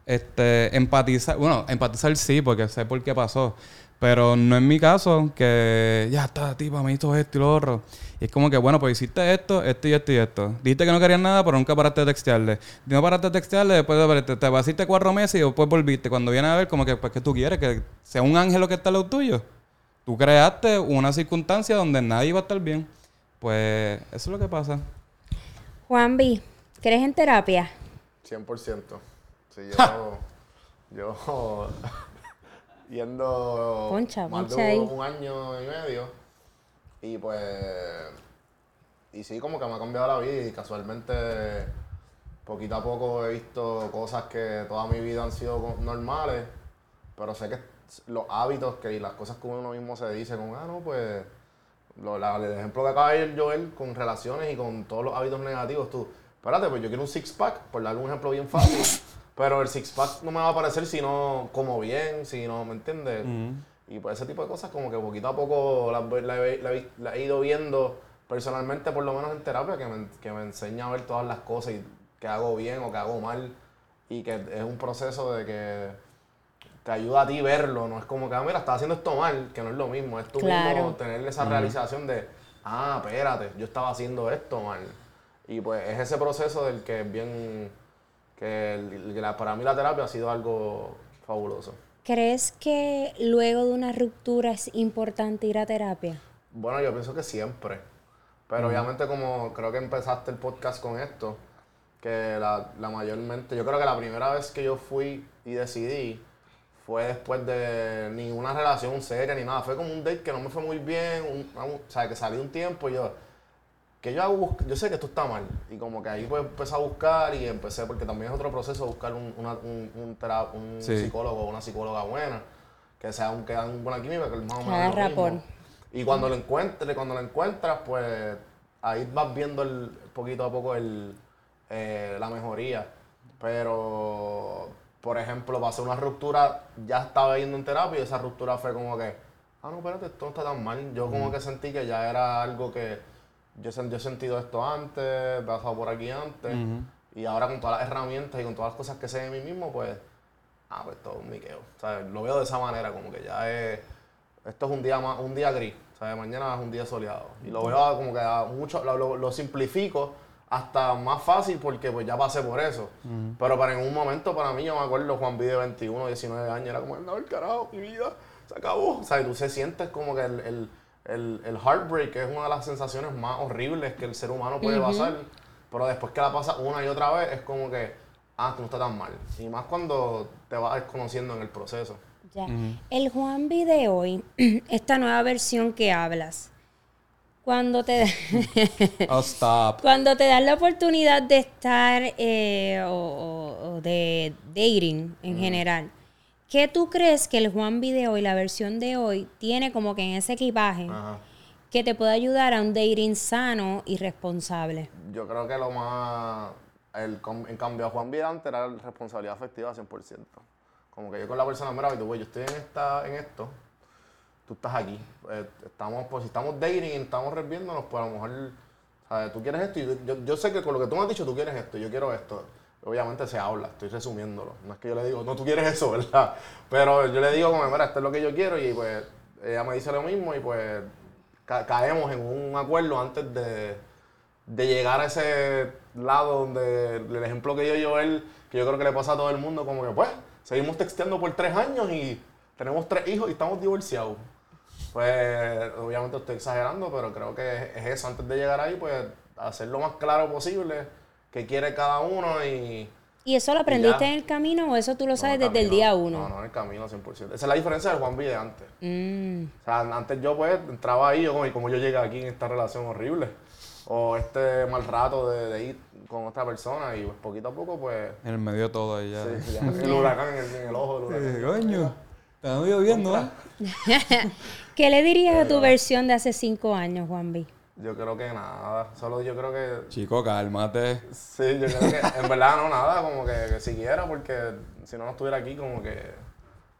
este, empatizar. Bueno, empatizar sí, porque sé por qué pasó. Pero no es mi caso que ya está, tipo, me hizo esto y lo otro. Y es como que, bueno, pues hiciste esto, esto y esto y esto. Dijiste que no querías nada, pero nunca paraste de textearle. No paraste de textearle, después de te, te pasaste cuatro meses y después volviste. Cuando viene a ver, como que, pues, ¿qué tú quieres? Que sea un ángel lo que está al lado tuyo. Tú creaste una circunstancia donde nadie iba a estar bien. Pues, eso es lo que pasa. Juan B, ¿crees en terapia? 100%. Sí, yo. yo. yendo. Poncha, más poncha ahí. un año y medio. Y pues. Y sí, como que me ha cambiado la vida y casualmente. Poquito a poco he visto cosas que toda mi vida han sido normales. Pero sé que los hábitos que, y las cosas que uno mismo se dice, con, ah, no, pues. Lo, la- el ejemplo que acaba de ir Joel con relaciones y con todos los hábitos negativos, tú, espérate, pues yo quiero un six pack, por darle un ejemplo bien fácil, pero el six pack no me va a aparecer si no como bien, si no, ¿me entiendes? Y pues ese tipo de cosas como que poquito a poco las la, la he ido viendo personalmente, por lo menos en terapia, que me, que me enseña a ver todas las cosas y que hago bien o que hago mal y que es un proceso de que te ayuda a ti verlo, no es como que, ah, mira, estás haciendo esto mal, que no es lo mismo, es tú Claro. mismo tener esa realización de, ah, espérate, yo estaba haciendo esto mal. Y pues es ese proceso del que es bien, que, el- que la- para mí la terapia ha sido algo fabuloso. ¿Crees que luego de una ruptura es importante ir a terapia? Bueno, yo pienso que siempre. Pero obviamente como creo que empezaste el podcast con esto, que la, la mayormente, yo creo que la primera vez que yo fui y decidí fue después de ninguna relación seria ni nada. Fue como un date que no me fue muy bien, un- un- o sea, que salí un tiempo y yo, que yo hago, yo sé que esto está mal. Y como que ahí pues empecé a buscar y empecé, porque también es otro proceso buscar un, una- un, un, un Sí. psicólogo o una psicóloga buena, que sea un que dan buena química, que es más o menos haga lo mismo. rapport. Y cuando lo encuentres, cuando lo encuentras, pues ahí vas viendo el, poquito a poco el, eh, la mejoría. Pero, por ejemplo, pasé una ruptura, ya estaba yendo en terapia y esa ruptura fue como que, ah, no, espérate, esto no está tan mal. Yo como que sentí que ya era algo que yo, yo he sentido esto antes, he pasado por aquí antes. Y ahora con todas las herramientas y con todas las cosas que sé de mí mismo, pues, ah, pues todo un miqueo. O sea, lo veo de esa manera, como que ya es, esto es un día más, un día gris. O sea, mañana es un día soleado. Y lo veo como que mucho, lo- lo simplifico hasta más fácil porque pues ya pasé por eso. Pero para en un momento, para mí, yo me acuerdo Juan Vide 21, 19 años, era como, no, el carajo, mi vida, se acabó. O sea, y tú se sientes como que el, el, el, el heartbreak es una de las sensaciones más horribles que el ser humano puede pasar. Pero después que la pasa una y otra vez, es como que, ah, tú no está tan mal. Y más cuando te vas conociendo en el proceso. Ya. El Juan B de hoy, esta nueva versión que hablas, cuando te, Oh, stop. cuando te dan la oportunidad de estar eh, o, o- o de dating en general, ¿qué tú crees que el Juan B de hoy, la versión de hoy, tiene como que en ese equipaje Ajá. que te puede ayudar a un dating sano y responsable? Yo creo que lo más. El, en cambio, a Juan Vidante era la responsabilidad afectiva 100%. Como que yo con la persona, mira, tú, güey, yo estoy en, esta, en esto, tú estás aquí. Eh, estamos, pues si estamos dating estamos reviéndonos, pues a lo mejor. Tú quieres esto y yo, yo- sé que con lo que tú me has dicho, tú quieres esto, yo quiero esto. Obviamente se habla, estoy resumiéndolo. No es que yo le digo, no, tú quieres eso, ¿verdad? Pero yo le digo, como, mira, esto es lo que yo quiero y pues ella me dice lo mismo y pues ca- caemos en un acuerdo antes de, de llegar a ese lado donde el ejemplo que dio Joel, que yo creo que le pasa a todo el mundo, como que pues, seguimos texteando por tres años y tenemos tres hijos y estamos divorciados. Pues obviamente estoy exagerando, pero creo que es eso, antes de llegar ahí, pues hacer lo más claro posible qué quiere cada uno y... ¿Y eso lo aprendiste en el camino o eso tú lo no, sabes desde el día No, uno? no, en el camino 100%. Esa es la diferencia del Juan B de antes. Mm, O sea, antes yo pues entraba ahí yo como, y como yo llegué aquí en esta relación horrible. O este mal rato de, de ir con otra persona y pues poquito a poco pues... En el medio de todo ahí ya. sí, ya, el huracán en el, en el ojo del Eh, huracán. coño. Está lloviendo, ¿eh? ¿Qué le dirías a tu versión de hace cinco años, Juan B? Yo creo que nada. Solo yo creo que. Chico, cálmate. Sí, yo creo que. En verdad, no, nada. Como que, que siquiera, porque si no, no estuviera aquí, como que. He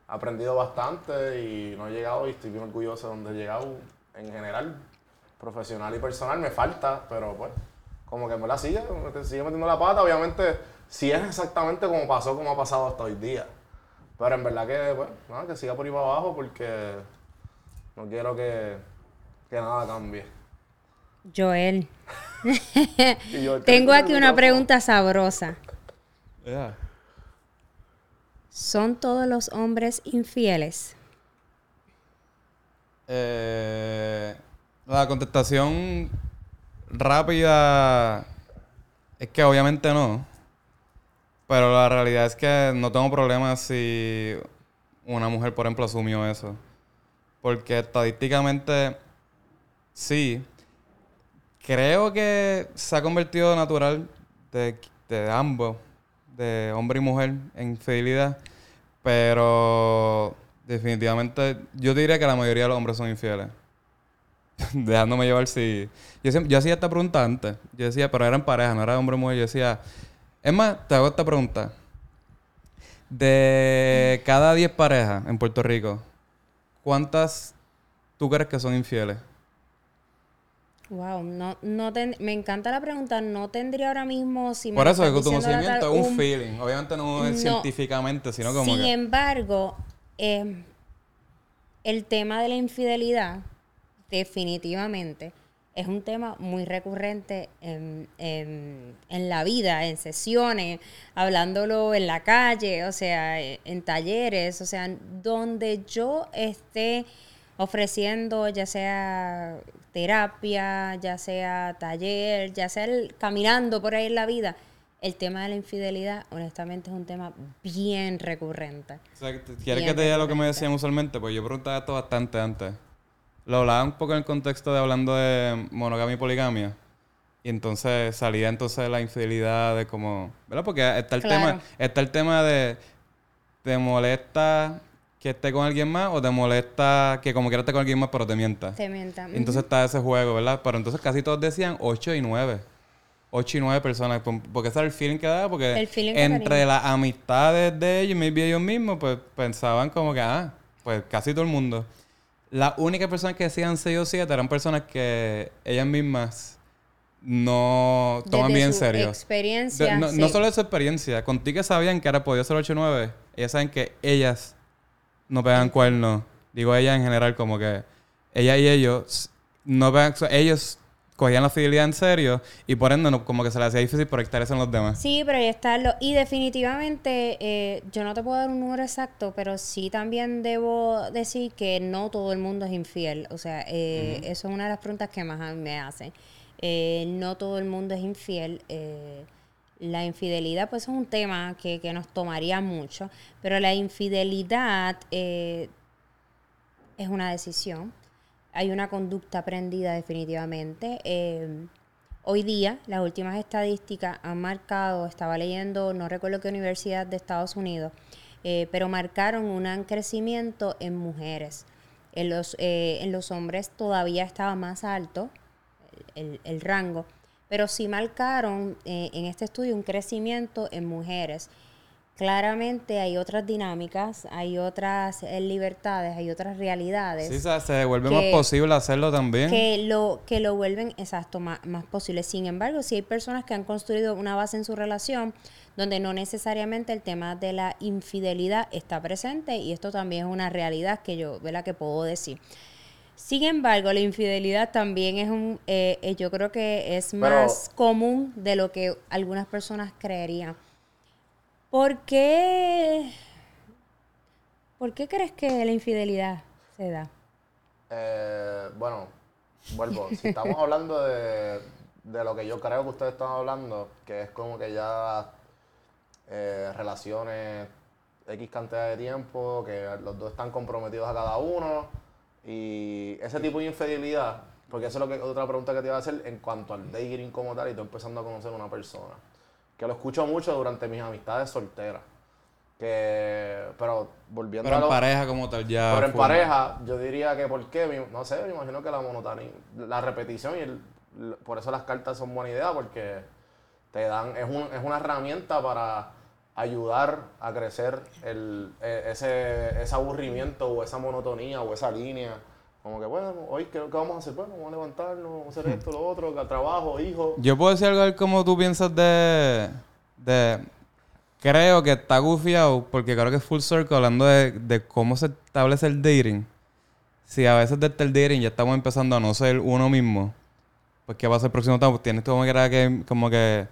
aprendido bastante y no he llegado y estoy bien orgulloso de donde he llegado en general, profesional y personal. Me falta, pero pues. Como que en verdad sigue, te sigue metiendo la pata. Obviamente, si es exactamente como pasó, como ha pasado hasta hoy día. Pero en verdad que, pues, nada, que siga por ahí para abajo porque no quiero que, que nada cambie. Joel, yo, tengo aquí una pregunta sabrosa. ¿Son todos los hombres infieles? Eh, la contestación rápida es que obviamente no. Pero la realidad es que no tengo problemas si una mujer, por ejemplo, asumió eso. Porque estadísticamente, sí. Creo que se ha convertido natural de, de ambos, de hombre y mujer, en fidelidad. Pero definitivamente, yo diría que la mayoría de los hombres son infieles. Dejándome llevar si... Yo, siempre- hacía esta pregunta antes. Yo decía, pero eran pareja, no era hombre y mujer. Yo decía... Es más, te hago esta pregunta. De cada 10 parejas en Puerto Rico, ¿cuántas tú crees que son infieles? Wow, no, no ten- me encanta la pregunta. No tendría ahora mismo si me Por lo eso que tu conocimiento es un feeling. Obviamente no es No. científicamente, sino como Sin que... embargo, eh, el tema de la infidelidad, definitivamente, es un tema muy recurrente en, en- en la vida, en sesiones, hablándolo en la calle, o sea, en talleres, o sea, donde yo esté ofreciendo ya sea terapia, ya sea taller, ya sea el- caminando por ahí en la vida, el tema de la infidelidad, honestamente, es un tema bien recurrente. O sea, ¿Quieres Bien que te diga lo que me decían usualmente? Pues yo preguntaba esto bastante antes. Lo hablaba un poco en el contexto de hablando de monogamia y poligamia. Y entonces salía entonces la infidelidad de como... ¿Verdad? Porque está el, Claro. tema, está el tema de... ¿Te molesta que esté con alguien más o te molesta que como quiera esté con alguien más pero te mienta? Te mientan. Entonces está ese juego, ¿verdad? Pero entonces casi todos decían 8 y 9. 8 y 9 personas. Porque ese era el feeling que daba. Porque El feeling entre las amistades de ellos, maybe ellos mismos, pues pensaban como que, ah, pues casi todo el mundo. Las únicas personas que decían 6 o 7 eran personas que ellas mismas no toman Desde bien en su serio. experiencia, De- no, sí. no solo de su experiencia, contigo sabían que era podía ser 8 o 9, ellas saben que ellas no pegan cuernos. Digo ellas en general, como que ella y ellos no pegan, ellos cogían la fidelidad en serio y por ende no- como que se les hacía difícil proyectar en los demás. Sí, pero ahí está lo- Y definitivamente, eh, yo no te puedo dar un número exacto, pero sí también debo decir que no todo el mundo es infiel. O sea, eh, eso es una de las preguntas que más a mí me hacen. Eh, no todo el mundo es infiel. eh, la infidelidad, pues, es un tema que, que nos tomaría mucho, pero la infidelidad eh, es una decisión. Hay una conducta aprendida definitivamente. Eh, hoy día, las últimas estadísticas han marcado, estaba leyendo, no recuerdo qué universidad de Estados Unidos, eh, pero marcaron un crecimiento en mujeres. En los, eh, en los hombres todavía estaba más alto el, el rango, pero sí marcaron eh, en este estudio un crecimiento en mujeres. Claramente hay otras dinámicas, hay otras eh, libertades, hay otras realidades Sí, o sea, se vuelve que- más posible hacerlo también. que lo que lo vuelven exacto más, más posible. Sin embargo, si hay personas que han construido una base en su relación donde no necesariamente el tema de la infidelidad está presente y esto también es una realidad que yo, ¿verdad? que puedo decir. Sin embargo, la infidelidad también es un, eh, eh, yo creo que es Pero- más común de lo que algunas personas creerían. ¿Por qué, ¿Por qué crees que la infidelidad se da? Eh, bueno, vuelvo. Si estamos hablando de, de lo que yo creo que ustedes están hablando, que es como que ya eh, relaciones X cantidad de tiempo, que los dos están comprometidos a cada uno, y ese tipo de infidelidad, porque eso es lo que, otra pregunta que te iba a hacer en cuanto al dating como tal, y tú empezando a conocer a una persona, que lo escucho mucho durante mis amistades solteras. Que, pero volviendo Pero a en lo- pareja como tal ya. pero en fue- pareja, yo diría que por qué, no sé, me imagino que la monotonía, la repetición y el- por eso las cartas son buena idea porque te dan, es, un- es una herramienta para ayudar a crecer el, e- ese, ese aburrimiento o esa monotonía o esa línea. Como que, bueno, hoy, ¿qué, qué vamos a hacer? Bueno, vamos a levantarnos, vamos a hacer esto, lo otro, trabajo, hijo. Yo puedo decir algo de cómo tú piensas de. de creo que está gufiado, porque creo que es full circle hablando de, de cómo se establece el dating. Si a veces desde el dating ya estamos empezando a no ser uno mismo, pues ¿qué va a ser el próximo tiempo? Tienes como que, como que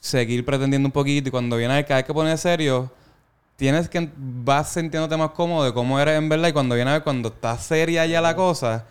seguir pretendiendo un poquito y cuando viene a cada vez que pones serio, tienes que vas sintiéndote más cómodo de cómo eres en verdad y cuando viene a ver cuando está seria ya la cosa,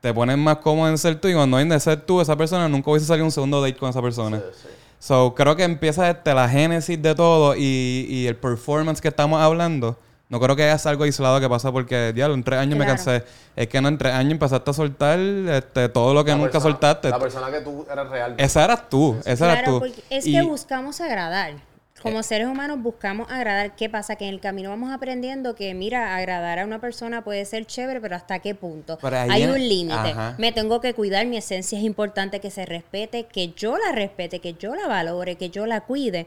te pones más cómodo en ser tú y cuando viene de ser tú esa persona nunca hubiese salido un segundo date con esa persona. Sí, sí. So, creo que empieza desde la génesis de todo y, y el performance que estamos hablando. No creo que es algo aislado que pasa porque, diablo, en tres años me cansé. Es que no, en tres años empezaste a soltar este, todo lo que La nunca persona- soltaste. La persona que tú eres real. Esa eras tú, esa eras tú. porque es Y- que buscamos agradar. Como seres humanos buscamos agradar. ¿Qué pasa? Que en el camino vamos aprendiendo que, mira, agradar a una persona puede ser chévere, pero ¿hasta qué punto? Hay un límite. Me tengo que cuidar, mi esencia es importante que se respete, que yo la respete, que yo la valore, que yo la cuide.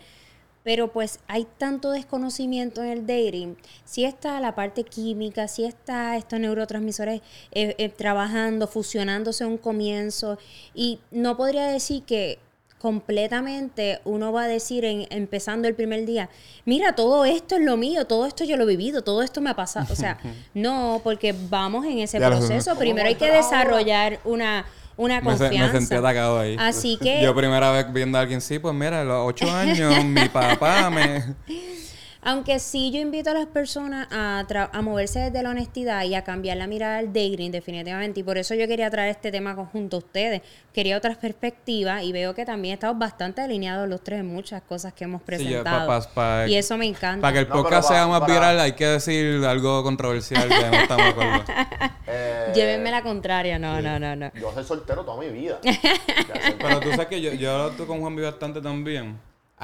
Pero pues hay tanto desconocimiento en el dating. Si está la parte química, si está estos neurotransmisores eh, eh, trabajando, fusionándose a un comienzo. Y no podría decir que completamente uno va a decir en, empezando el primer día, mira, todo esto es lo mío, todo esto yo lo he vivido, todo esto me ha pasado. O sea, no, porque vamos en ese Ya proceso. Primero hay que desarrollar una, una me, se- confianza. me sentí atacado ahí. Así que Yo primera vez viendo a alguien, sí, pues mira, a los ocho años, mi papá me... Aunque sí yo invito a las personas a, tra- a moverse desde la honestidad y a cambiar la mirada al dating definitivamente. Y por eso yo quería traer este tema con- junto a ustedes. Quería otras perspectivas y veo que también estamos bastante alineados los tres en muchas cosas que hemos Sí, presentado. pa- pa- pa- y eso me encanta. Para que el podcast sea más para- viral hay que decir algo controversial que no estamos de acuerdo. Eh, Llévenme la contraria. No, no, no, no. Yo soy soltero toda mi vida. Pero tú sabes que yo, yo hablo con Juan B bastante también.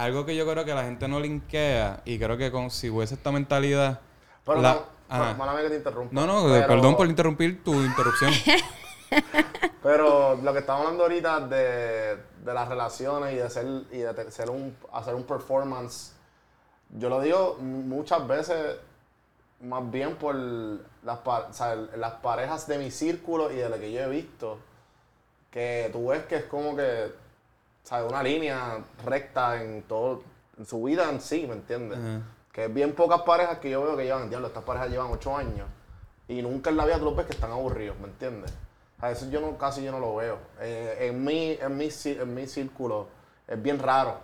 Algo que yo creo que la gente no linkea y creo que con, si hubiese esta mentalidad... Pero la- no, mala que te interrumpa. No, no, Pero- perdón por interrumpir tu interrupción. Pero lo que estamos hablando ahorita de, de las relaciones y de ser y de ser un, hacer un performance, yo lo digo muchas veces más bien por las, o sea, las parejas de mi círculo y de lo que yo he visto, que tú ves que es como que, ¿sabes? Una línea recta en todo, en su vida en sí, ¿me entiendes? Que es bien pocas parejas que yo veo que llevan, diablo, estas parejas llevan ocho años y nunca en la vida tú los ves que están aburridos, ¿me entiendes? A eso yo no, casi yo no lo veo. Eh, en, mi, en, mi, en mi círculo es bien raro.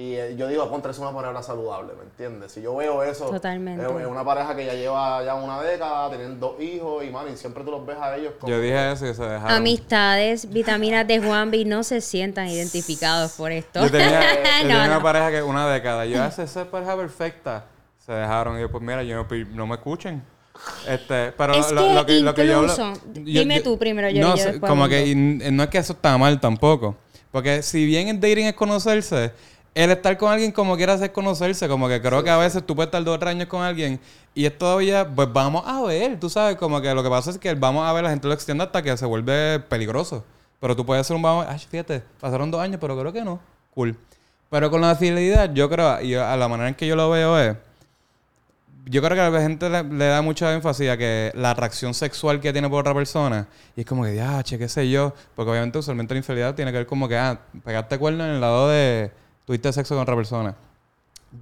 Y eh, yo digo, contra, es una pareja saludable, ¿me entiendes? Si yo veo eso, Totalmente. Es, es una pareja que ya lleva ya una década, tienen dos hijos y, man, y siempre tú los ves a ellos como... Yo dije eso y se dejaron. Amistades, vitaminas de Juanvi no se sientan identificados por esto. Yo tenía, yo No, tenía una no. pareja que una década. Yo, esa esa es pareja perfecta. Se dejaron. Y yo, pues mira, yo no, no me escuchen. Este, pero Es lo, que lo que, lo que yo hablo- incluso- dime yo- tú primero, yo- no, yo sé, después como que y no es que eso está mal tampoco. Porque si bien el dating es conocerse, el estar con alguien como quieras es conocerse. Como que creo que a veces tú puedes estar dos o tres años con alguien y es todavía, pues vamos a ver. Tú sabes, como que lo que pasa es que el vamos a ver, la gente lo extiende hasta que se vuelve peligroso. Pero tú puedes hacer un vamos, ay, fíjate, pasaron dos años, pero creo que no. Cool. Pero con la fidelidad, yo creo, y a la manera en que yo lo veo es, yo creo que la gente le, le da mucha énfasis a que la atracción sexual que tiene por otra persona, y es como que, ya, che, qué sé yo, porque obviamente usualmente la infidelidad tiene que ver como que, ah, pegarte cuerno en el lado de tuviste sexo con otra persona.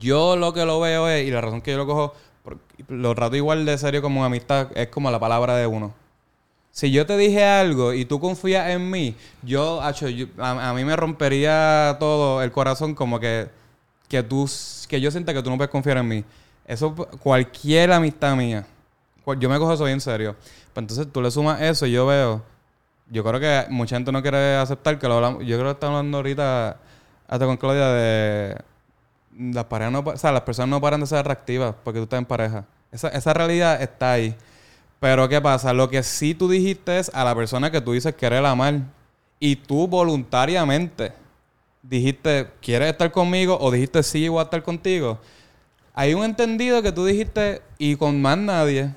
Yo lo que lo veo es, y la razón que yo lo cojo, lo trato igual de serio como amistad, es como la palabra de uno. Si yo te dije algo y tú confías en mí, yo, acho, a, mí me rompería todo el corazón como que, que tú, que yo sienta que tú no puedes confiar en mí. Eso, cualquier amistad mía, yo me cojo eso bien serio. Pues entonces tú le sumas eso y yo veo, yo creo que mucha gente no quiere aceptar que lo hablamos, yo creo que estamos hablando ahorita, hasta con Claudia, de las parejas no, o sea, las personas no paran de ser atractivas porque tú estás en pareja. Esa, esa realidad está ahí. Pero ¿qué pasa? Lo que sí tú dijiste es a la persona que tú dices querer amar. Y tú voluntariamente dijiste, ¿quieres estar conmigo? O dijiste, sí, voy a estar contigo. hay un entendido que tú dijiste y con más nadie.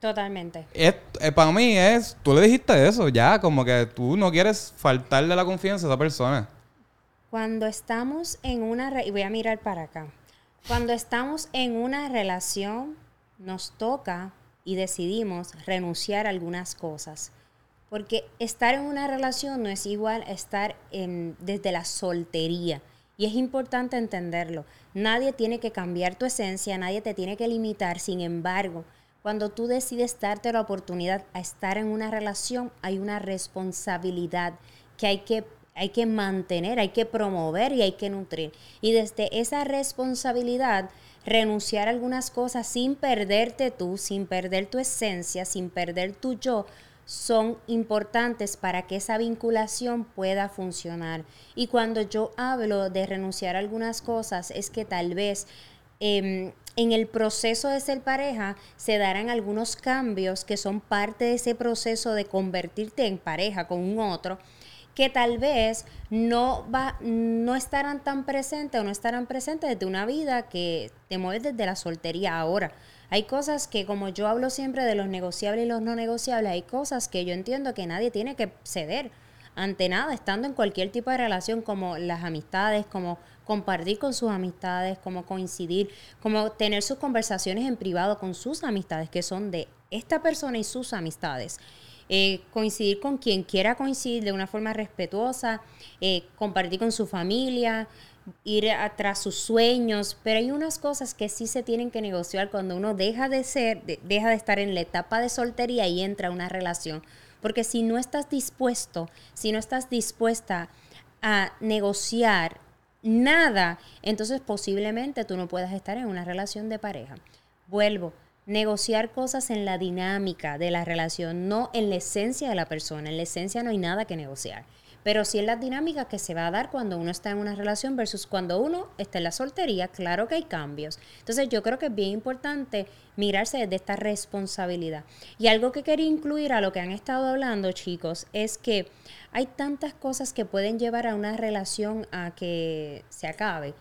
Totalmente. Es, eh, para mí es, tú le dijiste eso, ya, como que tú no quieres faltarle la confianza a esa persona. Cuando estamos en una... Y voy a mirar para acá. Cuando estamos en una relación, nos toca y decidimos renunciar a algunas cosas. Porque estar en una relación no es igual a estar en, desde la soltería. Y es importante entenderlo. Nadie tiene que cambiar tu esencia, nadie te tiene que limitar. Sin embargo, cuando tú decides darte la oportunidad a estar en una relación, hay una responsabilidad que hay que, hay que mantener, hay que promover y hay que nutrir. Y desde esa responsabilidad, renunciar a algunas cosas sin perderte tú, sin perder tu esencia, sin perder tu yo, son importantes para que esa vinculación pueda funcionar. Y cuando yo hablo de renunciar a algunas cosas, es que tal vez em, en el proceso de ser pareja se darán algunos cambios que son parte de ese proceso de convertirte en pareja con un otro que tal vez no va no estarán tan presentes o no estarán presentes desde una vida que te mueves desde la soltería ahora. Hay cosas que, como yo hablo siempre de los negociables y los no negociables, hay cosas que yo entiendo que nadie tiene que ceder ante nada, estando en cualquier tipo de relación, como las amistades, como compartir con sus amistades, como coincidir, como tener sus conversaciones en privado con sus amistades, que son de esta persona y sus amistades. Eh, coincidir con quien quiera coincidir de una forma respetuosa, eh, compartir con su familia, ir tras sus sueños, pero hay unas cosas que sí se tienen que negociar cuando uno deja de ser, de- deja de estar en la etapa de soltería y entra a una relación. Porque si no estás dispuesto, si no estás dispuesta a negociar nada, entonces posiblemente tú no puedas estar en una relación de pareja. Vuelvo, negociar cosas en la dinámica de la relación, no en la esencia de la persona. En la esencia no hay nada que negociar. Pero sí en las dinámicas que se va a dar cuando uno está en una relación versus cuando uno está en la soltería, claro que hay cambios. Entonces yo creo que es bien importante mirarse desde esta responsabilidad. Y algo que quería incluir a lo que han estado hablando, chicos, es que hay tantas cosas que pueden llevar a una relación a que se acabe.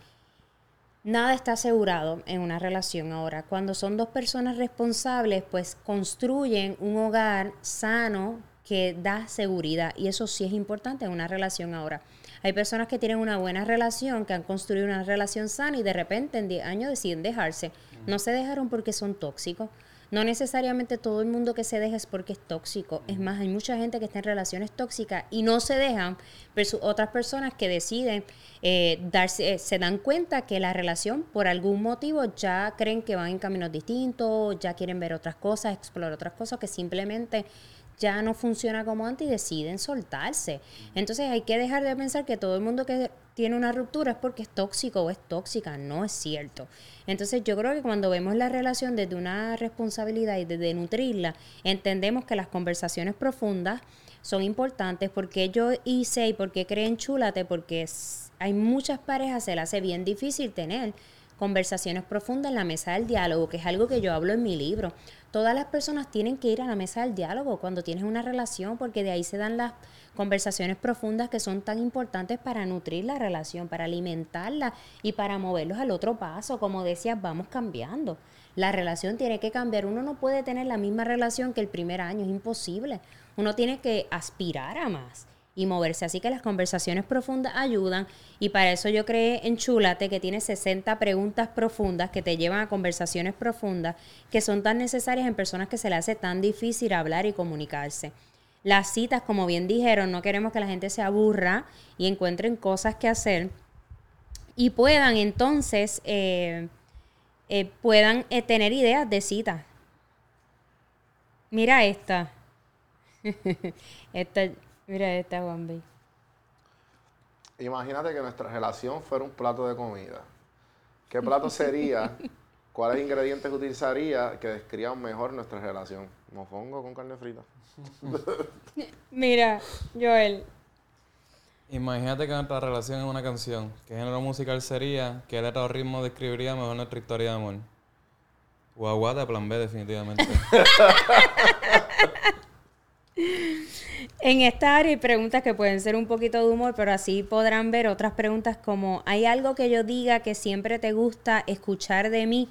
Nada está asegurado en una relación ahora. Cuando son dos personas responsables, pues construyen un hogar sano que da seguridad. Y eso sí es importante en una relación ahora. Hay personas que tienen una buena relación, que han construido una relación sana y de repente en 10 años deciden dejarse. No se dejaron porque son tóxicos. No necesariamente todo el mundo que se deja es porque es tóxico. Es más, hay mucha gente que está en relaciones tóxicas y no se dejan, versus otras personas que deciden eh, darse, eh, se dan cuenta que la relación por algún motivo ya creen que van en caminos distintos, ya quieren ver otras cosas, explorar otras cosas que simplemente ya no funciona como antes y deciden soltarse. Entonces hay que dejar de pensar que todo el mundo que tiene una ruptura es porque es tóxico o es tóxica. No es cierto. Entonces yo creo que cuando vemos la relación desde una responsabilidad y desde nutrirla, entendemos que las conversaciones profundas son importantes porque yo hice y porque creen chúlate, porque hay muchas parejas, se le hace bien difícil tener conversaciones profundas en la mesa del diálogo, que es algo que yo hablo en mi libro. Todas las personas tienen que ir a la mesa del diálogo cuando tienes una relación, porque de ahí se dan las conversaciones profundas que son tan importantes para nutrir la relación, para alimentarla y para moverlos al otro paso. Como decías, vamos cambiando. La relación tiene que cambiar. Uno no puede tener la misma relación que el primer año, es imposible. Uno tiene que aspirar a más y moverse. Así que las conversaciones profundas ayudan y para eso yo creé en Chúlate que tiene 60 preguntas profundas que te llevan a conversaciones profundas que son tan necesarias en personas que se le hace tan difícil hablar y comunicarse. Las citas, como bien dijeron, no queremos que la gente se aburra y encuentren cosas que hacer y puedan entonces eh, eh, puedan eh, tener ideas de citas. Mira esta. esta, mira esta, Juan B. Imagínate que nuestra relación fuera un plato de comida. ¿Qué plato sería? ¿Cuáles ingredientes utilizaría que describan mejor nuestra relación? Mofongo con carne frita. Mira, Joel. Imagínate que nuestra relación es una canción. ¿Qué género musical sería? ¿Qué letra o ritmo describiría mejor nuestra historia de amor? Guagua de plan B, definitivamente. En esta área hay preguntas que pueden ser un poquito de humor, pero así podrán ver otras preguntas como, ¿hay algo que yo diga que siempre te gusta escuchar de mí?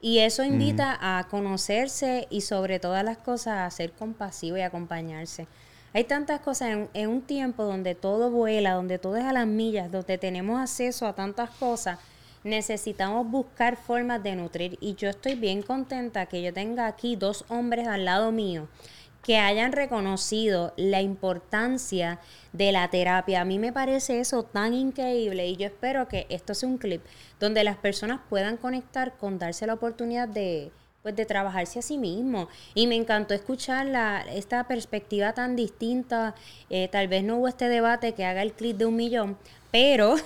Y eso invita a conocerse y sobre todas las cosas a ser compasivo y acompañarse. Hay tantas cosas en, en, un tiempo donde todo vuela, donde todo es a las millas, donde tenemos acceso a tantas cosas, necesitamos buscar formas de nutrir. Y yo estoy bien contenta que yo tenga aquí dos hombres al lado mío que hayan reconocido la importancia de la terapia. A mí me parece eso tan increíble y yo espero que esto sea un clip donde las personas puedan conectar con darse la oportunidad de, pues, de trabajarse a sí mismo. Y me encantó escuchar la, esta perspectiva tan distinta. Eh, tal vez no hubo este debate que haga el clip de un millón, pero,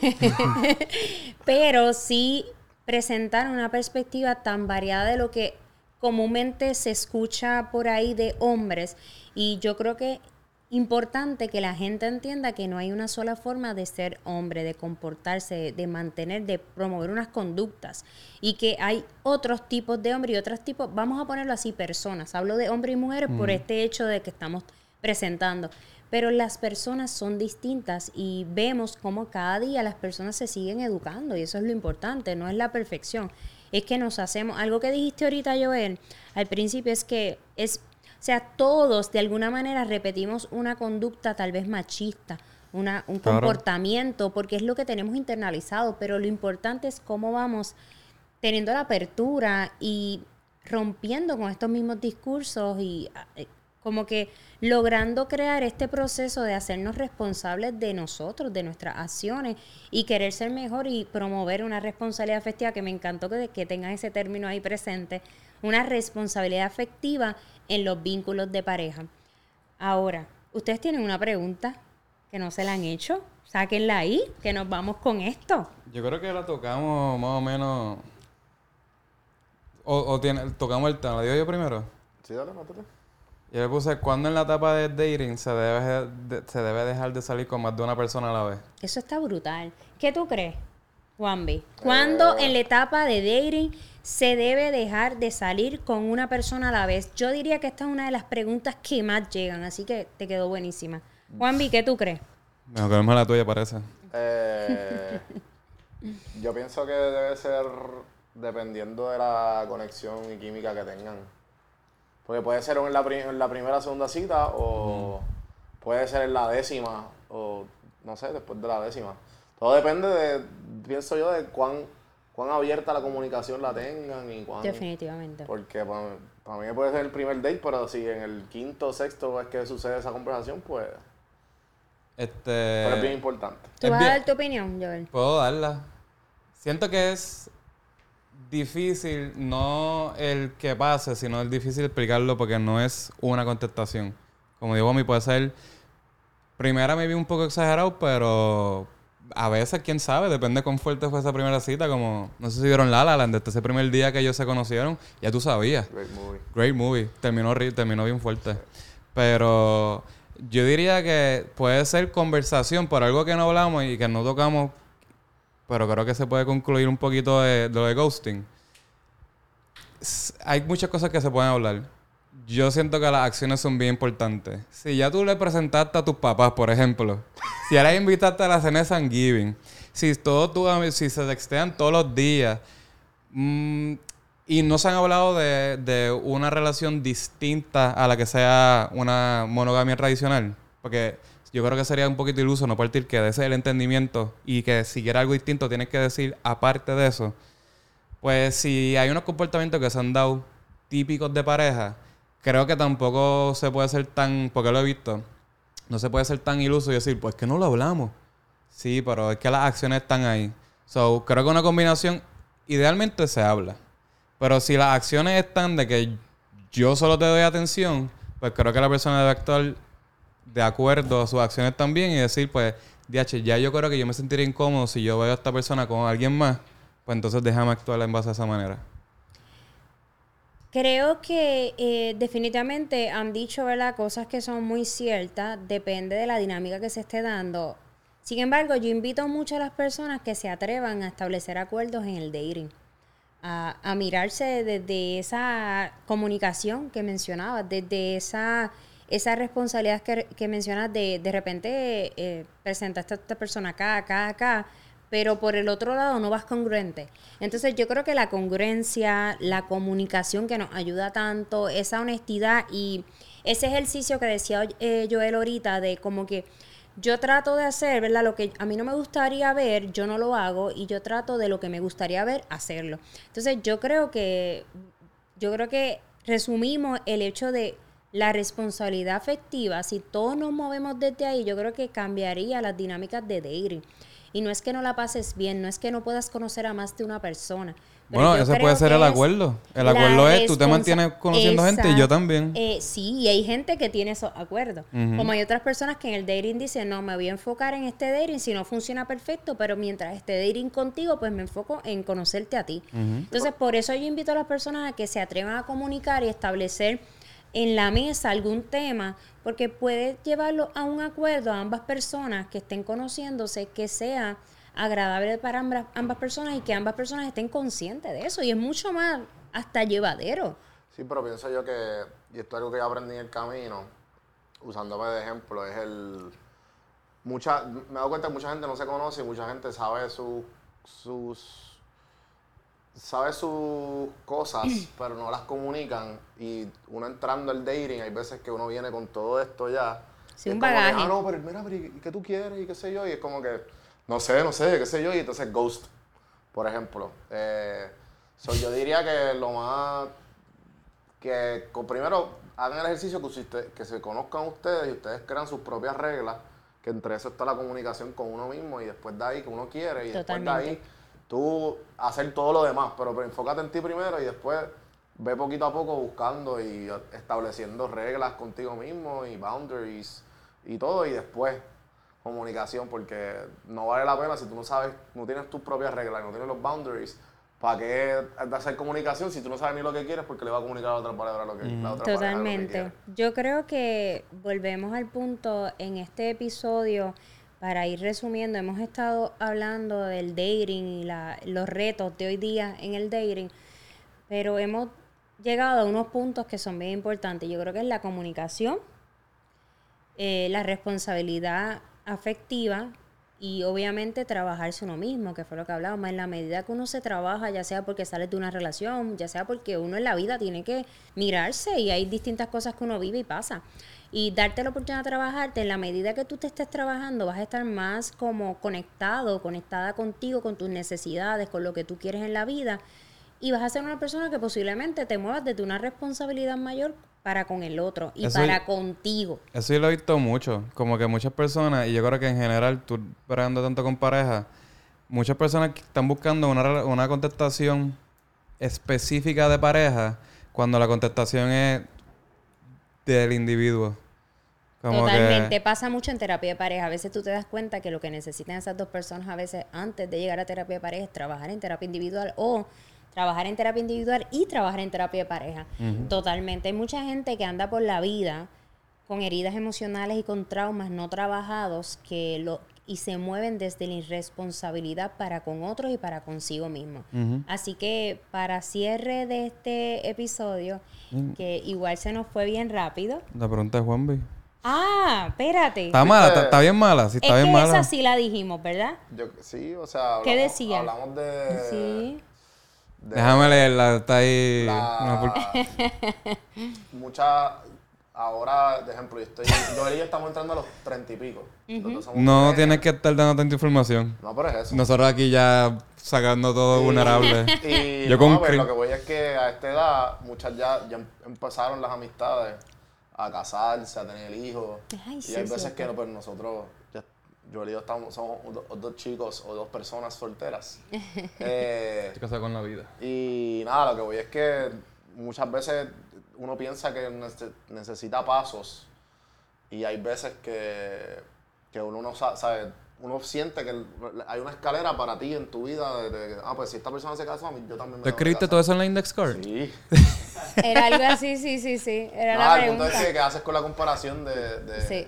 pero sí presentar una perspectiva tan variada de lo que comúnmente se escucha por ahí de hombres y yo creo que importante que la gente entienda que no hay una sola forma de ser hombre, de comportarse, de mantener, de promover unas conductas y que hay otros tipos de hombres y otros tipos, vamos a ponerlo así, personas. Hablo de hombres y mujeres por este hecho de que estamos presentando. Pero las personas son distintas y vemos cómo cada día las personas se siguen educando y eso es lo importante, no es la perfección es que nos hacemos, algo que dijiste ahorita, Joel, al principio es que es, o sea, todos de alguna manera repetimos una conducta tal vez machista, una, un comportamiento, porque es lo que tenemos internalizado, pero lo importante es cómo vamos teniendo la apertura y rompiendo con estos mismos discursos y eh, como que logrando crear este proceso de hacernos responsables de nosotros, de nuestras acciones y querer ser mejor y promover una responsabilidad afectiva, que me encantó que, que tengan ese término ahí presente, una responsabilidad afectiva en los vínculos de pareja. Ahora, ustedes tienen una pregunta que no se la han hecho, sáquenla ahí, que nos vamos con esto. Yo creo que la tocamos más o menos... O, o tiene, tocamos el tema, ¿la digo yo primero? Sí, dale, mátate. Yo le puse, ¿cuándo en la etapa de dating se debe, se debe dejar de salir con más de una persona a la vez? Eso está brutal. ¿Qué tú crees, Juanvi? ¿Cuándo Eh. en la etapa de dating se debe dejar de salir con una persona a la vez? Yo diría que esta es una de las preguntas que más llegan, así que te quedó buenísima. Juanvi, ¿qué tú crees? Mejor que no es la tuya, parece. Eh, yo pienso que debe ser dependiendo de la conexión y química que tengan. Porque puede ser en la, en la primera o segunda cita o puede ser en la décima o no sé, después de la décima. Todo depende de, pienso yo, de cuán, cuán abierta la comunicación la tengan y cuán... Definitivamente. Porque para, mí puede ser el primer date, pero si en el quinto o sexto es que sucede esa conversación, pues... Este... pero es bien importante. ¿Tú vas a dar tu opinión, Joel? Puedo darla. Siento que es difícil, no el que pase, sino el difícil explicarlo porque no es una contestación. Como digo, a mí puede ser, primera me vi un poco exagerado, pero a veces, quién sabe, depende cuán fuerte fue esa primera cita, como, no sé si vieron La La Land, desde ese primer día que ellos se conocieron, ya tú sabías. Great movie. Great movie. Terminó, terminó bien fuerte. Pero yo diría que puede ser conversación por algo que no hablamos y que no tocamos, pero creo que se puede concluir un poquito de, lo de ghosting. Hay muchas cosas que se pueden hablar. Yo siento que las acciones son bien importantes. Si ya tú le presentaste a tus papás, por ejemplo, si ahora invitaste a la cena de Thanksgiving, si todos tus amigos, si se textean todos los días, mm, y no se han hablado de, de una relación distinta a la que sea una monogamia tradicional. Porque yo creo que sería un poquito iluso no partir que de ese es el entendimiento y que si quieres algo distinto tienes que decir aparte de eso. Pues si hay unos comportamientos que se han dado típicos de pareja, creo que tampoco se puede ser tan, porque lo he visto, no se puede ser tan iluso y decir, pues que no lo hablamos. Sí, pero es que las acciones están ahí. So, creo que una combinación, idealmente se habla. Pero si las acciones están de que yo solo te doy atención, pues creo que la persona debe actuar de acuerdo a sus acciones también y decir, pues, DH, ya yo creo que yo me sentiría incómodo si yo veo a esta persona con alguien más, pues entonces déjame actuar en base a esa manera. Creo que eh, definitivamente han dicho ¿verdad? cosas que son muy ciertas, depende de la dinámica que se esté dando. Sin embargo, yo invito mucho a las personas que se atrevan a establecer acuerdos en el dating, a, a mirarse desde esa comunicación que mencionaba, desde esa esa responsabilidad que, mencionas de de repente eh, presentaste a esta persona acá, acá, acá, pero por el otro lado no vas congruente. Entonces yo creo que la congruencia, la comunicación que nos ayuda tanto, esa honestidad y ese ejercicio que decía eh, Joel ahorita de como que yo trato de hacer, ¿verdad? Lo que a mí no me gustaría ver, yo no lo hago y yo trato de lo que me gustaría ver, hacerlo. Entonces yo creo que, yo creo que resumimos el hecho de la responsabilidad afectiva, si todos nos movemos desde ahí, yo creo que cambiaría las dinámicas de dating. Y no es que no la pases bien, no es que no puedas conocer a más de una persona. Bueno, ese puede ser el acuerdo. El acuerdo es, tú te mantienes conociendo gente y yo también. Eh, sí, y hay gente que tiene esos acuerdos. Como hay otras personas que en el dating dicen, no, me voy a enfocar en este dating, si no funciona perfecto, pero mientras esté dating contigo, pues me enfoco en conocerte a ti. Entonces, por eso yo invito a las personas a que se atrevan a comunicar y establecer en la mesa algún tema, porque puede llevarlo a un acuerdo a ambas personas que estén conociéndose, que sea agradable para ambas, ambas personas y que ambas personas estén conscientes de eso. Y es mucho más hasta llevadero. Sí, pero pienso yo que, y esto es algo que yo aprendí en el camino, usándome de ejemplo, es el... Mucha, me he dado cuenta que mucha gente no se conoce y mucha gente sabe su- sus... Sabe sus cosas, pero no las comunican. Y uno entrando al dating, hay veces que uno viene con todo esto ya. Y es como que, ah, no, pero mira, pero ¿y qué tú quieres? Y qué sé yo. Y es como que, no sé, no sé, qué sé yo. Y entonces ghost, por ejemplo. Eh, so, yo diría que lo más que con- primero hagan el ejercicio que, usted- que se conozcan ustedes y ustedes crean sus propias reglas, que entre eso está la comunicación con uno mismo y después de ahí que uno quiere y después de ahí tú hacer todo lo demás, pero, pero enfócate en ti primero y después ve poquito a poco buscando y estableciendo reglas contigo mismo y boundaries y todo y después comunicación porque no vale la pena si tú no sabes, no tienes tus propias reglas, no tienes los boundaries, ¿para qué hacer comunicación si tú no sabes ni lo que quieres porque le va a comunicar a la otra palabra lo que la otra pareja lo que Totalmente. Yo creo que volvemos al punto en este episodio, para ir resumiendo, hemos estado hablando del dating y la- los retos de hoy día en el dating, pero hemos llegado a unos puntos que son bien importantes. Yo creo que es la comunicación, eh, la responsabilidad afectiva y obviamente trabajarse uno mismo, que fue lo que hablábamos. En la medida que uno se trabaja, ya sea porque sale de una relación, ya sea porque uno en la vida tiene que mirarse y hay distintas cosas que uno vive y pasa. Y darte la oportunidad de trabajarte, en la medida que tú te estés trabajando, vas a estar más como conectado, conectada contigo, con tus necesidades, con lo que tú quieres en la vida. Y vas a ser una persona que posiblemente te muevas desde una responsabilidad mayor para con el otro y Eso- para contigo. Eso yo lo he visto mucho. Como que muchas personas, y yo creo que en general, tú bregando tanto con pareja, muchas personas están buscando una, una contestación específica de pareja cuando la contestación es del individuo. Como Totalmente. que Pasa mucho en terapia de pareja. A veces tú te das cuenta que lo que necesitan esas dos personas a veces antes de llegar a terapia de pareja es trabajar en terapia individual o trabajar en terapia individual y trabajar en terapia de pareja. Totalmente. Hay mucha gente que anda por la vida con heridas emocionales y con traumas no trabajados que lo y se mueven desde la irresponsabilidad para con otros y para consigo mismo. Ujú. Así que para cierre de este episodio, que igual se nos fue bien rápido, la pregunta es Juanvi. Ah, espérate. ¿Está mala? ¿Está, está bien mala? Sí, es está bien que mala. esa sí la dijimos, ¿verdad? Yo, sí, o sea, hablamos, ¿Qué decía? hablamos de, Sí. de Déjame leerla, está ahí. la- mucha ahora, de ejemplo, yo estoy, yo y yo estamos entrando a los treinta y pico. No tienes que estar dando tanta información. No, pero es eso. Nosotros aquí ya sacando todo Y- vulnerable. Y Yo no, con pues, lo que voy es que a esta edad muchas ya, ya em- empezaron las amistades a casarse, a tener hijos. Ay, y sí, hay es veces que no, pues nosotros, ya- yo y yo estamos, somos do- dos chicos o dos personas solteras. Eh, Estoy casado con la vida. y nada, lo que voy es que muchas veces uno piensa que nece- necesita pasos y hay veces que, que uno no sa- sabe, uno siente que hay una escalera para ti en tu vida de, de- ah, pues si esta persona se casa, yo también me ¿Tú tengo que escribiste todo eso en la index card? Sí. Era algo así, sí, sí, sí. Era Nada, la el punto es que, que haces con la comparación de... de, Sí.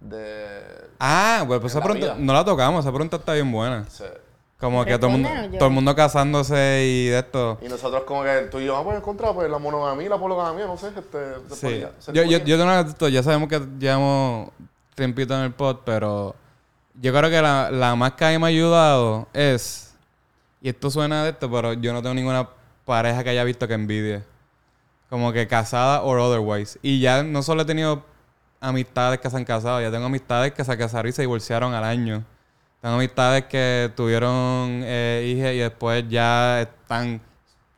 de- Ah, bueno, pues En esa pregunta no la tocamos. Esa pregunta está bien buena. se- Como que todo el, mundo, todo el mundo casándose y de esto. Y nosotros como que tú y yo, ah, pues en contra, pues la monogamia y la poligamia, no sé, este... se Sí. ponía- Yo, yo, yo tengo una esto, ya sabemos que llevamos tiempito en el pod, pero yo creo que la, la más que a mí me ha ayudado es, y esto suena de esto, pero yo no tengo ninguna pareja que haya visto que envidie. Como que casada or otherwise. Y ya no solo he tenido amistades que se han casado, ya tengo amistades que se casaron y se divorciaron al año. Tengo amistades que tuvieron eh, hijas y después ya están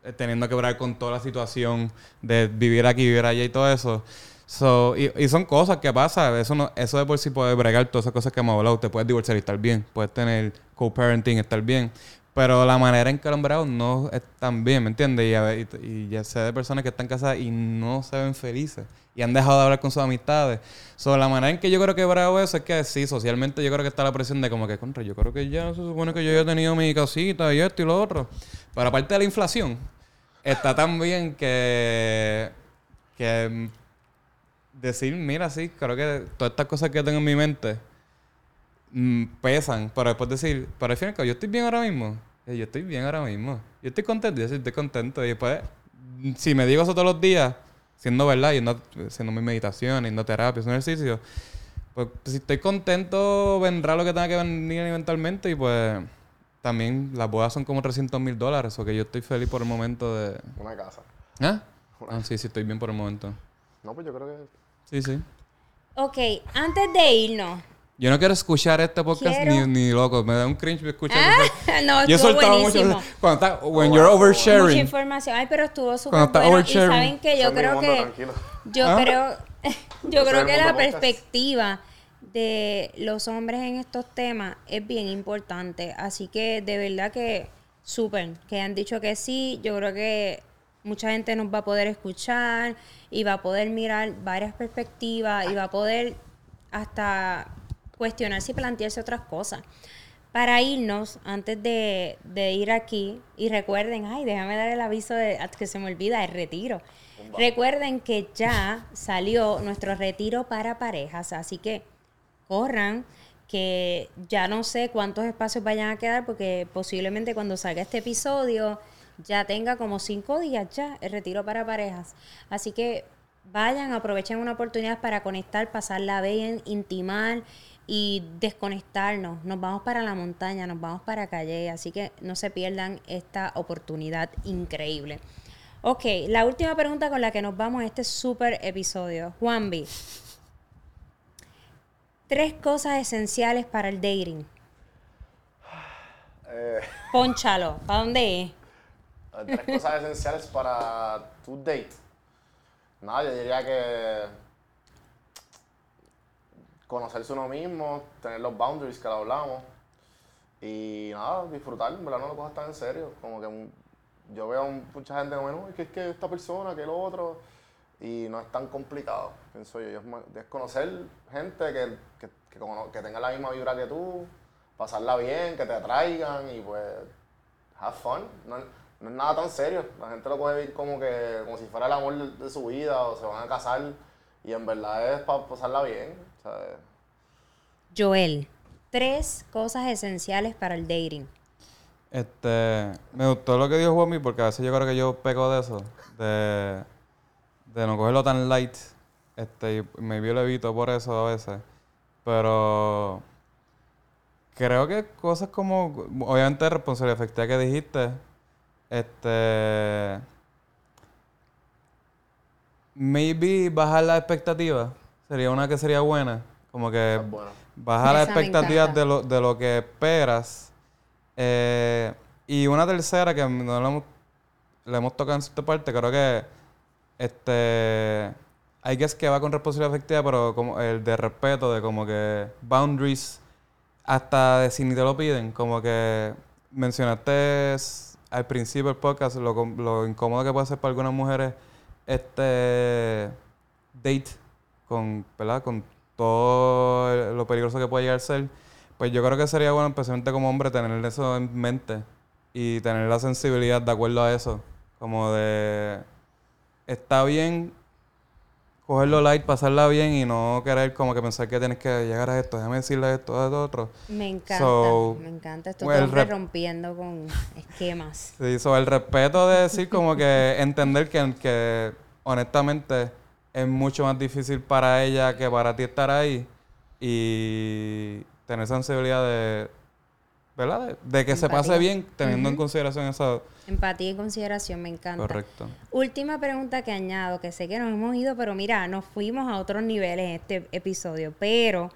eh, teniendo que bregar con toda la situación de vivir aquí, vivir allá y todo eso. So, y, y son cosas que pasan. Eso, no, eso de por sí puede bregar todas esas cosas que hemos hablado. Te puedes divorciar y estar bien. Puedes tener co-parenting y estar bien. Pero la manera en que lo han bregado no es tan bien, ¿me entiendes? Y, ya sé de personas que están casadas y no se ven felices. Y han dejado de hablar con sus amistades. So, la manera en que yo creo que brego eso es que sí, socialmente yo creo que está la presión de como que, contra, yo creo que ya se supone que yo ya he tenido mi casita y esto y lo otro. Pero aparte de la inflación, está también que... que mm, decir, mira, sí, creo que todas estas cosas que tengo en mi mente mm, pesan, pero después decir, pero al final, yo estoy bien ahora mismo. Eh, Yo estoy bien ahora mismo. Yo estoy contento, yo estoy contento. Y después, mm, si me digo eso todos los días, siendo verdad, yendo, haciendo mi meditación, yendo a terapia, haciendo ejercicio, pues si estoy contento, vendrá lo que tenga que venir eventualmente. Y pues también las bodas son como 300 mil dólares, o que yo estoy feliz por el momento de. Una casa. ¿Ah? Ah, sí, sí, estoy bien por el momento. No, pues yo creo que... Sí, sí. Ok, antes de irnos. Yo no quiero escuchar este podcast ni, ni loco. Me da un cringe escuchar Ah, no, Yo soltado buenísimo. mucho. Cuando está, when Oh, you're wow. Mucha oversharing. información. Ay, pero estuvo súper Cuando está bueno. Y oversharing. saben que yo mi creo que... tranquilo. Yo ¿Ah? creo... Yo creo que la podcast. perspectiva de los hombres en estos temas es bien importante. Así que de verdad que súper, que han dicho que sí. Yo creo que mucha gente nos va a poder escuchar y va a poder mirar varias perspectivas y va a poder hasta cuestionarse y plantearse otras cosas. Para irnos, antes de, de ir aquí, y recuerden, ay, déjame dar el aviso de que se me olvida, el retiro. Recuerden que ya salió nuestro retiro para parejas, así que corran, que ya no sé cuántos espacios vayan a quedar, porque posiblemente cuando salga este episodio ya tenga como cinco días ya el retiro para parejas. Así que vayan, aprovechen una oportunidad para conectar, pasarla bien, intimar y desconectarnos. Nos vamos para la montaña, nos vamos para Calle, así que no se pierdan esta oportunidad increíble. Ok, la última pregunta con la que nos vamos a este super episodio. Juanvi, tres cosas esenciales para el dating. Eh, Pónchalo, ¿para dónde es? tres cosas esenciales para tu date. Nada, yo diría que conocerse uno mismo, tener los boundaries que hablamos y nada, disfrutar, en verdad no lo cojas tan en serio. Como que yo veo un- mucha gente como, es que es que esta persona, que el otro, y no es tan complicado, pienso yo. Es, conocer gente que, que, que, tenga la misma vibra que tú, pasarla bien, que te atraigan y pues have fun. No, es nada tan serio. La gente lo puede ver como que como si fuera el amor de, de su vida o se van a casar y en verdad es para pasarla bien. ¿Sabes? Joel, tres cosas esenciales para el dating. Este, me gustó lo que dijo Juanmi porque a veces yo creo que yo peco de eso, de, de no cogerlo tan light. Este, y maybe lo evito por eso a veces. Pero creo que cosas como, obviamente responsabilidad efectiva que dijiste, este, maybe bajar las expectativas sería una que sería buena, como que bueno. bajar las expectativas de lo, de lo que esperas. Eh, y una tercera que no le hemos, tocado en cierta parte, creo que este hay que es que va con responsabilidad efectiva, pero como el de respeto, de como que boundaries, hasta de si ni te lo piden, como que mencionaste al principio del podcast lo, lo incómodo que puede ser para algunas mujeres este date con, ¿verdad? con todo lo peligroso que puede llegar a ser, pues yo creo que sería bueno, especialmente como hombre, tener eso en mente y tener la sensibilidad de acuerdo a eso. Como de, está bien cogerlo light, pasarla bien y no querer como que pensar que tienes que llegar a esto, déjame decirle esto, a esto, otro. Me encanta, So, me encanta. Esto well, rep- rompiendo con esquemas. Sí, sobre el respeto de decir como que entender que, que honestamente es mucho más difícil para ella que para ti estar ahí y tener sensibilidad de, ¿verdad? De, de que se pase bien teniendo en consideración eso. Empatía y consideración, me encanta. Correcto. Última pregunta que añado, que sé que nos hemos ido, pero mira, nos fuimos a otros niveles en este episodio, pero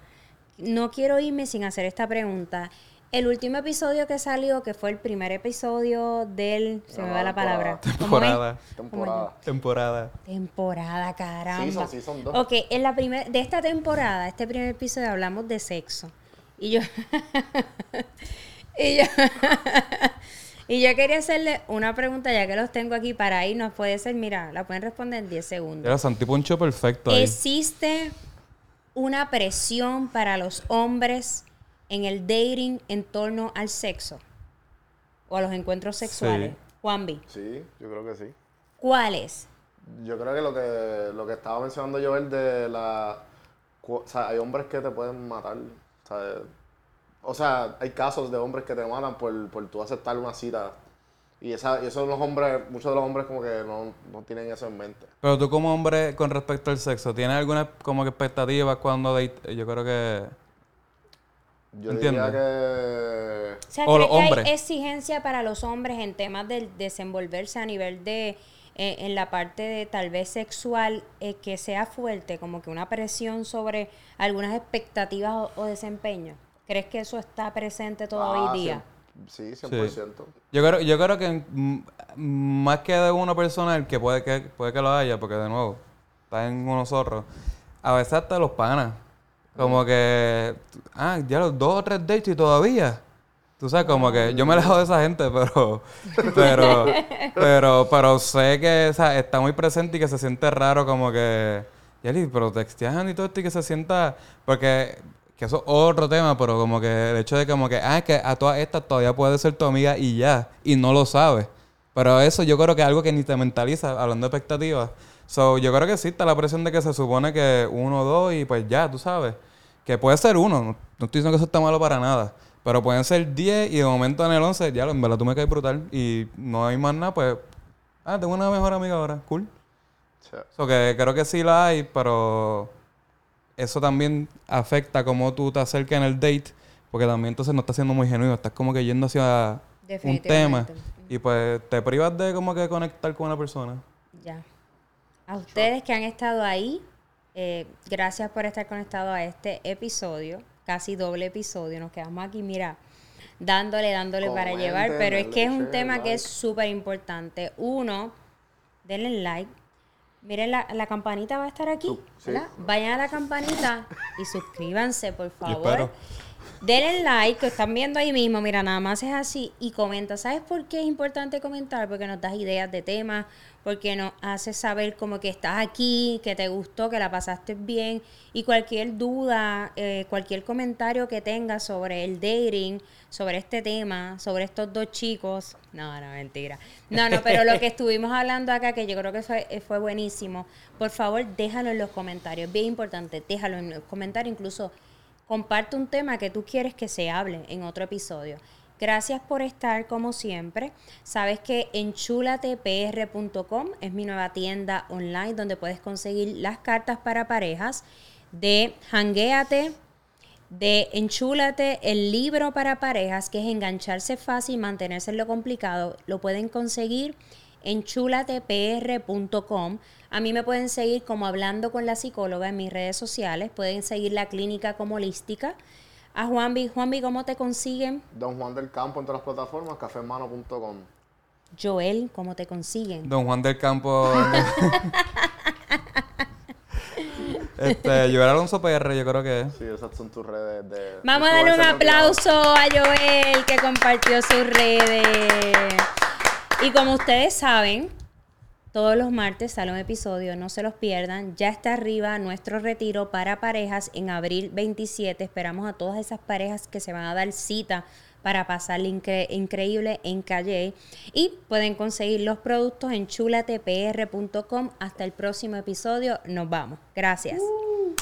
no quiero irme sin hacer esta pregunta. El último episodio que salió, que fue el primer episodio del... Se me va la palabra. Temporada. Temporada. Temporada. Temporada, caramba. Season, season dos. Ok, en la primer, de esta temporada, este primer episodio hablamos de sexo. Y yo. y yo. y yo quería hacerle una pregunta, ya que los tengo aquí para irnos. Puede ser, mira, la pueden responder en 10 segundos. Era Santi Poncho perfecto ahí. ¿Existe una presión para los hombres en el dating en torno al sexo? O a los encuentros sexuales. Sí. Juanvi, Sí, yo creo que sí. ¿cuál es? Yo creo que lo que, lo que estaba mencionando Joel de la... O sea, hay hombres que te pueden matar. O sea, o sea, hay casos de hombres que te matan por, por tú aceptar una cita. Y, esa, y esos los hombres, muchos de los hombres como que no, no tienen eso en mente. Pero tú como hombre con respecto al sexo, ¿tienes alguna como que expectativas cuando date? Yo creo que... Yo Entiendo. diría que... O sea, O ¿crees los que hombres. hay exigencia para los hombres en temas del desenvolverse a nivel de, eh, en la parte de tal vez sexual, eh, que sea fuerte, como que una presión sobre algunas expectativas o, o desempeño? ¿Crees que eso está presente todo Ah, día? cien- Sí, 100%. Yo creo, yo creo que más que de uno personal, que puede que puede que lo haya, porque de nuevo, está en unos zorros, a veces hasta los panas. Como que, ah, ya los dos o tres dates y todavía. Tú sabes, como que yo me alejo de esa gente, pero, pero, pero, pero sé que o sea, está muy presente y que se siente raro como que, Yeli, pero textean y todo esto y que se sienta, porque, que eso es otro tema, pero como que el hecho de como que, ah, que a todas estas todavía puede ser tu amiga y ya, y no lo sabes. Pero eso yo creo que es algo que ni te mentaliza, hablando de expectativas. So, yo creo que sí está la presión de que se supone que uno o dos y pues ya, tú sabes. Que puede ser uno, no, no estoy diciendo que eso está malo para nada. Pero pueden ser 10 y de momento en el 11, ya, en verdad tú me caes brutal y no hay más nada, pues, ah, tengo una mejor amiga ahora, cool. O sea, So que creo que sí la hay, pero eso también afecta cómo tú te acercas en el date, porque también entonces no estás siendo muy genuino, estás como que yendo hacia un tema y pues te privas de como que conectar con una persona. Ya. A ustedes que han estado ahí, eh, gracias por estar conectados a este episodio, casi doble episodio. Nos quedamos aquí, mira, dándole, dándole para llevar, pero es que es un tema que es súper importante. Uno, denle like. Miren, la, la campanita va a estar aquí, sí. ¿verdad? Vayan a la campanita y suscríbanse, por espero. favor. Denle like, que están viendo ahí mismo. Mira, nada más es así. Y comenta. ¿Sabes por qué es importante comentar? Porque nos das ideas de temas, porque nos hace saber como que estás aquí, que te gustó, que la pasaste bien. Y cualquier duda, eh, cualquier comentario que tengas sobre el dating, sobre este tema, sobre estos dos chicos. No, no, mentira. No, no, pero lo que estuvimos hablando acá, que yo creo que fue, eh, fue buenísimo. Por favor, déjalo en los comentarios. Bien importante, déjalo en los comentarios. Incluso comparte un tema que tú quieres que se hable en otro episodio. Gracias por estar como siempre. Sabes que enchulatepr.com es mi nueva tienda online donde puedes conseguir las cartas para parejas de Hanguéate, de Enchúlate, el libro para parejas, que es engancharse fácil y mantenerse en lo complicado. Lo pueden conseguir en chulatepr.com. A mí me pueden seguir como hablando con la psicóloga en mis redes sociales. Pueden seguir la clínica como holística. A Juanvi, Juanvi, ¿cómo te consiguen? Don Juan del Campo en todas las plataformas, cafemano.com. Joel, ¿cómo te consiguen? Don Juan del Campo. este, Joel Alonso PR, yo creo que es. Sí, esas son tus redes de... Vamos a darle un aplauso a Joel que compartió sus redes. Y como ustedes saben, todos los martes sale un episodio, no se los pierdan. Ya está arriba nuestro retiro para parejas en abril 27. Esperamos a todas esas parejas que se van a dar cita para pasar increíble en Calle. Y pueden conseguir los productos en chulatepr.com. Hasta el próximo episodio. Nos vamos. Gracias. Uh,